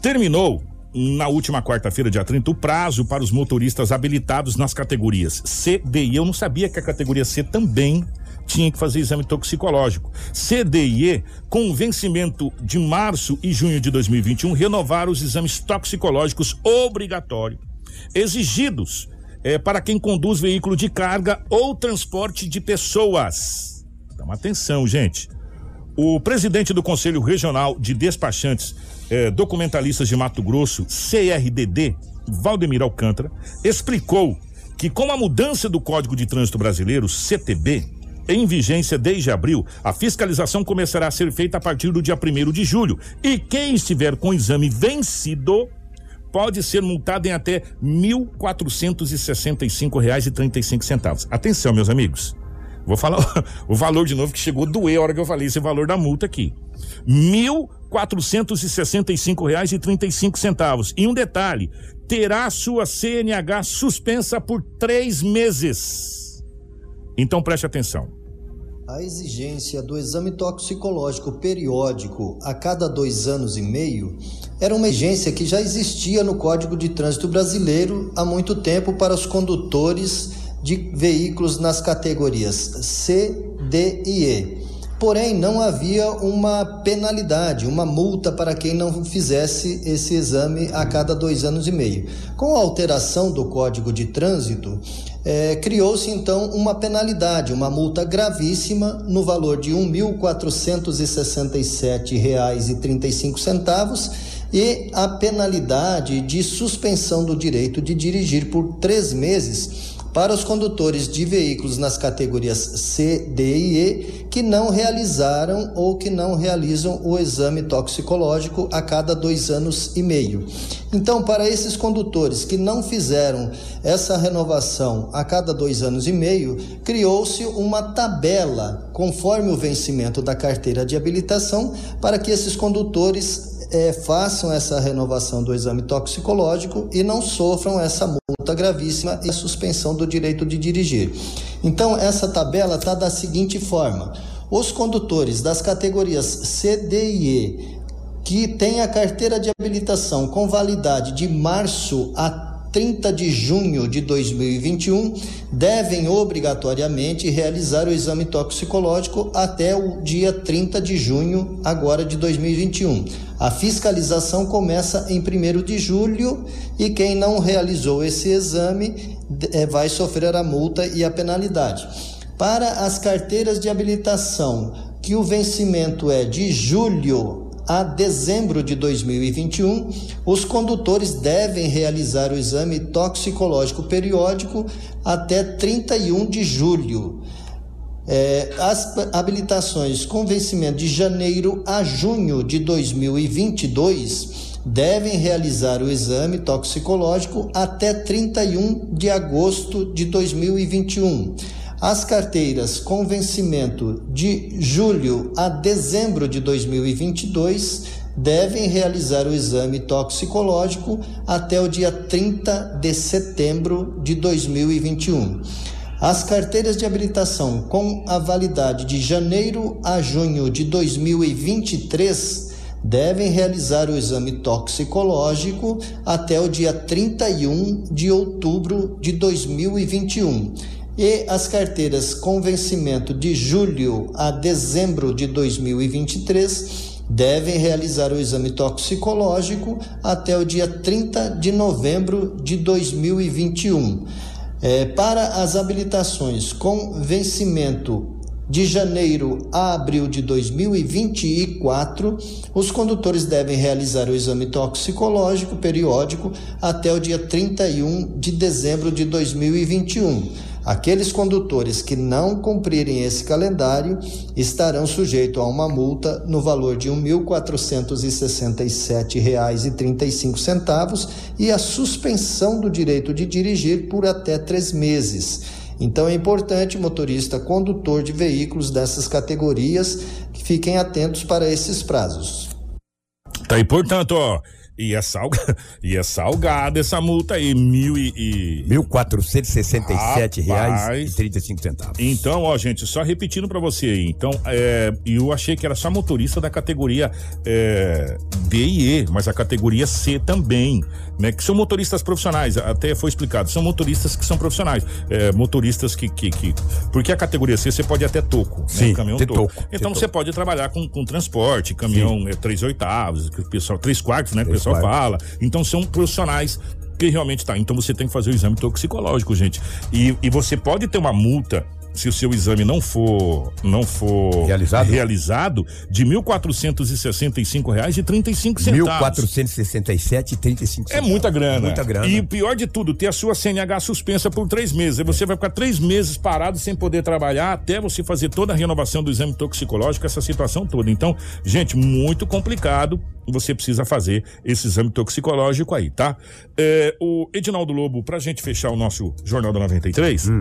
Terminou na última quarta-feira, dia 30, o prazo para os motoristas habilitados nas categorias C, D e. Eu não sabia que a categoria C também tinha que fazer exame toxicológico. C, D e E, com vencimento de março e junho de 2021, renovaram os exames toxicológicos obrigatórios, exigidos é, para quem conduz veículo de carga ou transporte de pessoas. Então, atenção, gente. O presidente do Conselho Regional de Despachantes eh, Documentalistas de Mato Grosso, CRDD, Valdemir Alcântara, explicou que com a mudança do Código de Trânsito Brasileiro, CTB, em vigência desde abril, a fiscalização começará a ser feita a partir do dia 1 de julho. E quem estiver com o exame vencido pode ser multado em até R$ 1.465,35. Atenção, meus amigos. Vou falar [LAUGHS] o valor de novo que chegou doer a hora que eu falei esse valor da multa aqui. R$ 465 reais e 35 centavos. E um detalhe, terá sua CNH suspensa por três meses. Então preste atenção. A exigência do exame toxicológico periódico a cada dois anos e meio era uma exigência que já existia no Código de Trânsito Brasileiro há muito tempo para os condutores de veículos nas categorias C, D e E. Porém, não havia uma penalidade, uma multa para quem não fizesse esse exame a cada dois anos e meio. Com a alteração do Código de Trânsito, é, criou-se então uma penalidade, uma multa gravíssima no valor de R$ 1.467,35 e a penalidade de suspensão do direito de dirigir por três meses para os condutores de veículos nas categorias C, D e E que não realizaram ou que não realizam o exame toxicológico a cada dois anos e meio. Então, para esses condutores que não fizeram essa renovação a cada dois anos e meio, criou-se uma tabela conforme o vencimento da carteira de habilitação para que esses condutores é, façam essa renovação do exame toxicológico e não sofram essa multa gravíssima e a suspensão do direito de dirigir. Então, essa tabela está da seguinte forma: os condutores das categorias C, D e E que têm a carteira de habilitação com validade de março a 30 de junho de 2021 devem obrigatoriamente realizar o exame toxicológico até o dia 30 de junho agora de 2021. A fiscalização começa em 1 de julho e quem não realizou esse exame eh, vai sofrer a multa e a penalidade. Para as carteiras de habilitação, que o vencimento é de julho a dezembro de 2021, os condutores devem realizar o exame toxicológico periódico até 31 de julho. É, as habilitações com vencimento de janeiro a junho de 2022 devem realizar o exame toxicológico até 31 de agosto de 2021 as carteiras com vencimento de julho a dezembro de 2022 devem realizar o exame toxicológico até o dia 30 de setembro de 2021. As carteiras de habilitação com a validade de janeiro a junho de 2023 devem realizar o exame toxicológico até o dia 31 de outubro de 2021 e as carteiras com vencimento de julho a dezembro de 2023 devem realizar o exame toxicológico até o dia 30 de novembro de 2021. É, para as habilitações com vencimento de janeiro a abril de 2024, os condutores devem realizar o exame toxicológico periódico até o dia 31 de dezembro de 2021. Aqueles condutores que não cumprirem esse calendário estarão sujeitos a uma multa no valor de R$ 1.467,35 e a suspensão do direito de dirigir por até três meses. Então é importante, motorista, condutor de veículos dessas categorias, que fiquem atentos para esses prazos. Tá aí, portanto, ó, E é, salga... [LAUGHS] e é salgada essa multa aí, mil e... e... 1.467 reais e 35 centavos. Então, ó, gente, só repetindo pra você aí. Então, é, eu achei que era só motorista da categoria é, D e E, mas a categoria C também, né? Que são motoristas profissionais, até foi explicado, são motoristas que são profissionais, é, motoristas que, que, que, Porque a categoria C você pode até toco, Sim, né? Caminhão toco. toco, Então você toco. pode trabalhar com, com transporte, caminhão é, três oitavos, que o pessoal, três quartos, né? O Três pessoal quartos. fala. Então são profissionais que realmente tá. Então você tem que fazer o exame toxicológico, gente. E, e você pode ter uma multa se o seu exame não for não for Realizado? realizado de 1.465 reais e 35 centavos. 1.467 e 35 É muita grana. Muita grana. E pior de tudo, ter a sua CNH suspensa por três meses. Aí você vai ficar três meses parado sem poder trabalhar até você fazer toda a renovação do exame toxicológico, essa situação toda. Então, gente, muito complicado. Você precisa fazer esse exame toxicológico aí, tá? É, o Edinaldo Lobo, pra gente fechar o nosso Jornal da 93, Hum.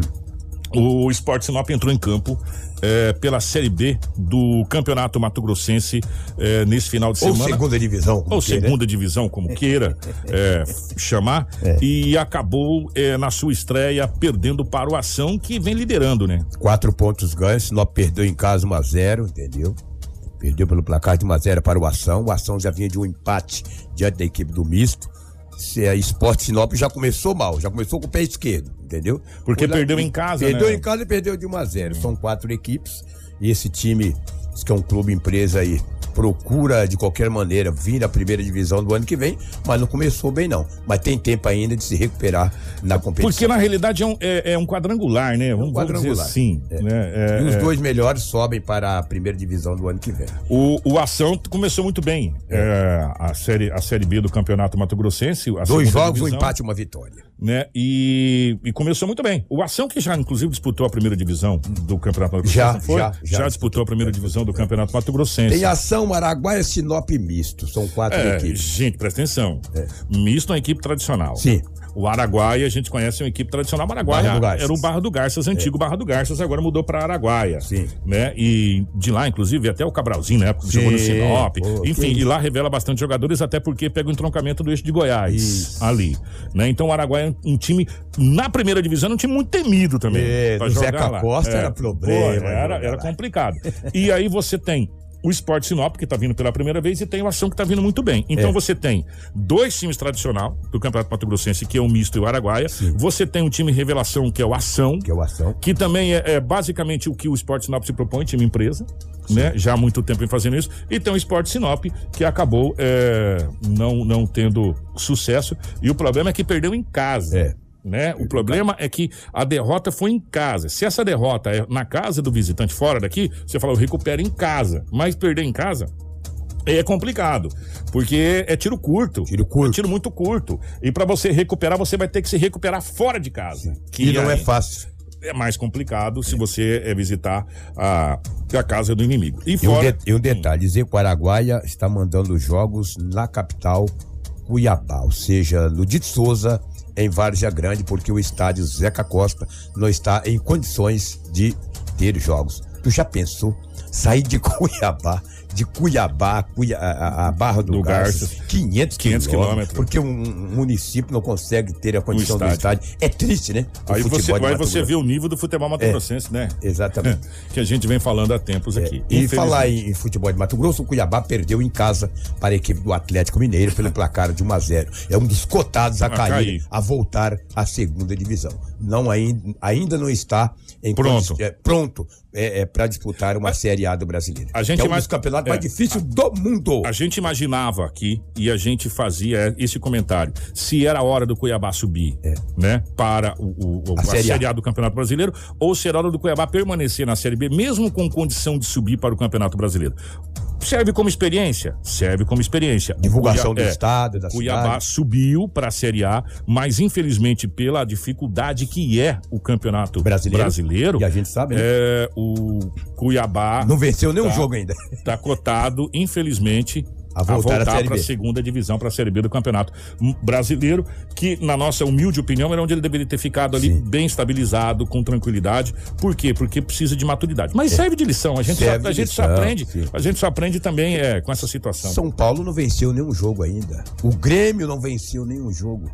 O Sport Sinop entrou em campo é, pela Série B do Campeonato Mato Grossense é, nesse final de Ou semana. segunda divisão, Ou queira. segunda divisão, como queira [LAUGHS] é, chamar. E acabou na sua estreia perdendo para o Ação, que vem liderando, né? Quatro pontos ganhos, Sinop perdeu em casa 1 a 0 entendeu? Perdeu pelo placar de 1 a 0 para o Ação. O Ação já vinha de um empate diante da equipe do misto. Se a Esporte Sinop já começou mal, já começou com o pé esquerdo, entendeu? Porque lá- perdeu em casa, Perdeu né? em casa e perdeu de 1 a 0 São quatro equipes. E esse time, que é um clube empresa aí, procura de qualquer maneira vir à primeira divisão do ano que vem, mas não começou bem não. Mas tem tempo ainda de se recuperar na competição. Porque na realidade é um, é, é um quadrangular, né? Vamos, vamos dizer quadrangular. assim. Né? É, e os é. dois melhores sobem para a primeira divisão do ano que vem. O, o Ação começou muito bem. É, a, série, a Série B do Campeonato Mato Grossense. Dois jogos, um divisão, empate e uma vitória. Né? E, e começou muito bem. O Ação, que já inclusive disputou a primeira divisão do Campeonato Mato Grossense, Já, foi? já, já disputou a primeira divisão do Campeonato Mato Grossense. Tem ação Araguaia, Sinop e Misto. São quatro É, equipes. gente, presta atenção. Misto é uma equipe tradicional. Sim. O Araguaia, a gente conhece uma equipe tradicional. O Araguaia era o Barra do Garças, antigo Barra do Garças, agora mudou para Araguaia. Sim. Né? E de lá, inclusive, até o Cabralzinho, né? Porque Sim. jogou no Sinop. Pô, Enfim, e lá revela bastante jogadores, até porque pega o entroncamento do eixo de Goiás ali. Né? Então o Araguaia é um time, na primeira divisão, um time muito temido também. É, pra jogar Zeca lá. Costa É. era problema, Pô, era, jogar era complicado. E aí você tem o Sport Sinop, que tá vindo pela primeira vez, e tem o Ação, que tá vindo muito bem. Então É. você tem dois times tradicional do Campeonato Mato Grossense, que é o Misto e o Araguaia. Você tem um time revelação, que é o Ação. Que é o Ação. Que também é, é basicamente o que o Sport Sinop se propõe, time empresa. Né? Já há muito tempo vem fazendo isso. E tem o Sport Sinop, que acabou é, não, não tendo sucesso. E o problema é que perdeu em casa. É. Né? O problema é que a derrota foi em casa. Se essa derrota é na casa do visitante, fora daqui, você fala, eu recupero em casa. Mas perder em casa é complicado, porque é tiro curto. Tiro curto. É tiro muito curto. E pra você recuperar, você vai ter que se recuperar fora de casa. Que não é fácil. É mais complicado se você é visitar a, a casa do inimigo. E E um, fora. de- e um detalhe, dizer que o Araguaia está mandando jogos na capital Cuiabá, ou seja, no Dito Souza, em Várzea Grande, porque o estádio Zeca Costa não está em condições de ter jogos. Tu já pensou sair de Cuiabá, de Cuiabá, Cuia, a, a- Barra do, Do Garças, Garças. 500, 500 quilômetros, porque um, município não consegue ter a condição do estádio. estádio. É triste, né? O Aí você, aí Mato você vê o nível do futebol mato-grossense, né? Exatamente. [LAUGHS] que a gente vem falando há tempos aqui. É, E Infelizmente. falar em, em futebol de Mato Grosso, o Cuiabá perdeu em casa para a equipe do Atlético Mineiro pelo placar de 1 a 0. É um dos cotados a, A cair, cair. a voltar à segunda divisão. Não ainda, ainda não está Pronto. é, pronto é, para disputar uma Série A do Brasileiro. A gente é um mais- dos campeonatos é. mais difíceis do mundo. A gente imaginava aqui e a gente fazia esse comentário. Se era a hora do Cuiabá subir, né, para o, o- É. A a, Série série, A. do Campeonato Brasileiro, ou se era hora do Cuiabá permanecer na Série B, mesmo com condição de subir para o Campeonato Brasileiro. Serve como experiência? Serve como experiência. Divulgação do é, estado, da Cuiabá cidade. subiu para a Série A, mas infelizmente pela dificuldade que é o Campeonato Brasileiro. Brasileiro, E a gente sabe, né? é, o Cuiabá Não venceu nenhum Tá. jogo ainda. Tá cotado, infelizmente, A voltar para a segunda divisão, para a Série B do Campeonato Brasileiro, que, na nossa humilde opinião, era onde ele deveria ter ficado ali bem estabilizado, com tranquilidade. Por quê? Porque precisa de maturidade. Mas serve de lição. A gente, É. Serve só, a gente só lição, aprende, sim. a gente só aprende também é, com essa situação. São Paulo não venceu nenhum jogo ainda. O Grêmio não venceu nenhum jogo.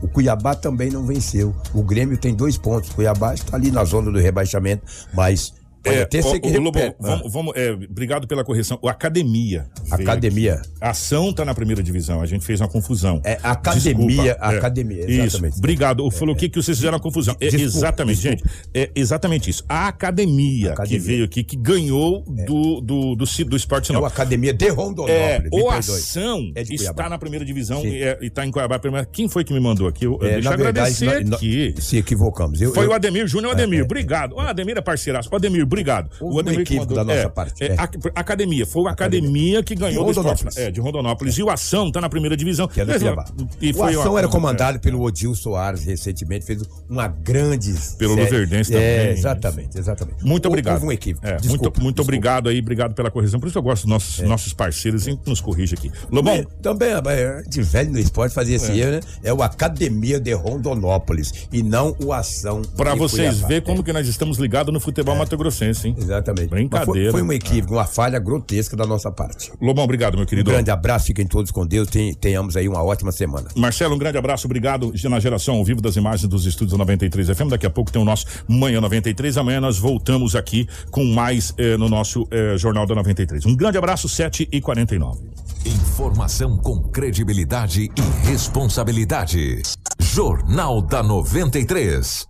O Cuiabá também não venceu. O Grêmio tem dois pontos. O Cuiabá está ali na zona do rebaixamento, mas pode É, ô, Lobão, recupere. Ah. vamos, vamos, é, obrigado pela correção. O Academia. Academia. A ação tá na primeira divisão. A gente fez uma confusão. É, Academia, Desculpa, é. Academia, Isso. exatamente. Obrigado. Eu falou o que que vocês fizeram a confusão. É, Desculpa, exatamente, gente. É exatamente isso. A academia, Academia. que veio aqui, que ganhou do, do, do, ci- do esporte É o Academia de Rondonópolis. É, o. Ação É está na primeira divisão Sim. e, é, e tá em Cuiabá. Quem foi que me mandou aqui? Eu, É, deixa eu verdade, agradecer nós- aqui. Se equivocamos. Eu- Foi eu- o Ademir Júnior. É, Ademir, é, obrigado. O Ademir é parceiraço. O Ademir, obrigado. Houve o Ademir que mandou- da nossa é, parte, é, é. a- Academia. Foi o Academia que ganhou De. Rondonópolis. É, de Rondonópolis. E o Ação tá na primeira divisão. que é do Cuiabá. E o Ação uma- era é, comandado pelo Odil Soares recentemente, fez uma grande. Pelo série. Luverdense É, também. exatamente, exatamente. Muito obrigado. Houve um equívoco. É, Desculpa, muito, muito desculpa. obrigado aí, obrigado pela correção. Por isso eu gosto dos nossos, nossos parceiros, sempre nos corrige aqui. Lobão, É, também, é, de velho no esporte fazia esse É. erro, né? É o Academia de Rondonópolis e não o Ação. pra vocês verem como que nós estamos ligados no futebol mato-grossense, hein? Exatamente. Brincadeira. Mas Foi, foi um equívoco, uma falha grotesca da nossa parte. Lobão, obrigado, meu Um querido. grande abraço, fiquem todos com Deus, ten- tenhamos aí uma ótima semana. Marcelo, um grande abraço, obrigado na geração ao vivo das imagens dos estúdios da 93 FM. Daqui a pouco tem o nosso Manhã 93. Amanhã nós voltamos aqui com mais eh, no nosso eh, Jornal da 93. Um grande abraço, 7 e 49 Informação com credibilidade e responsabilidade. Jornal da 93.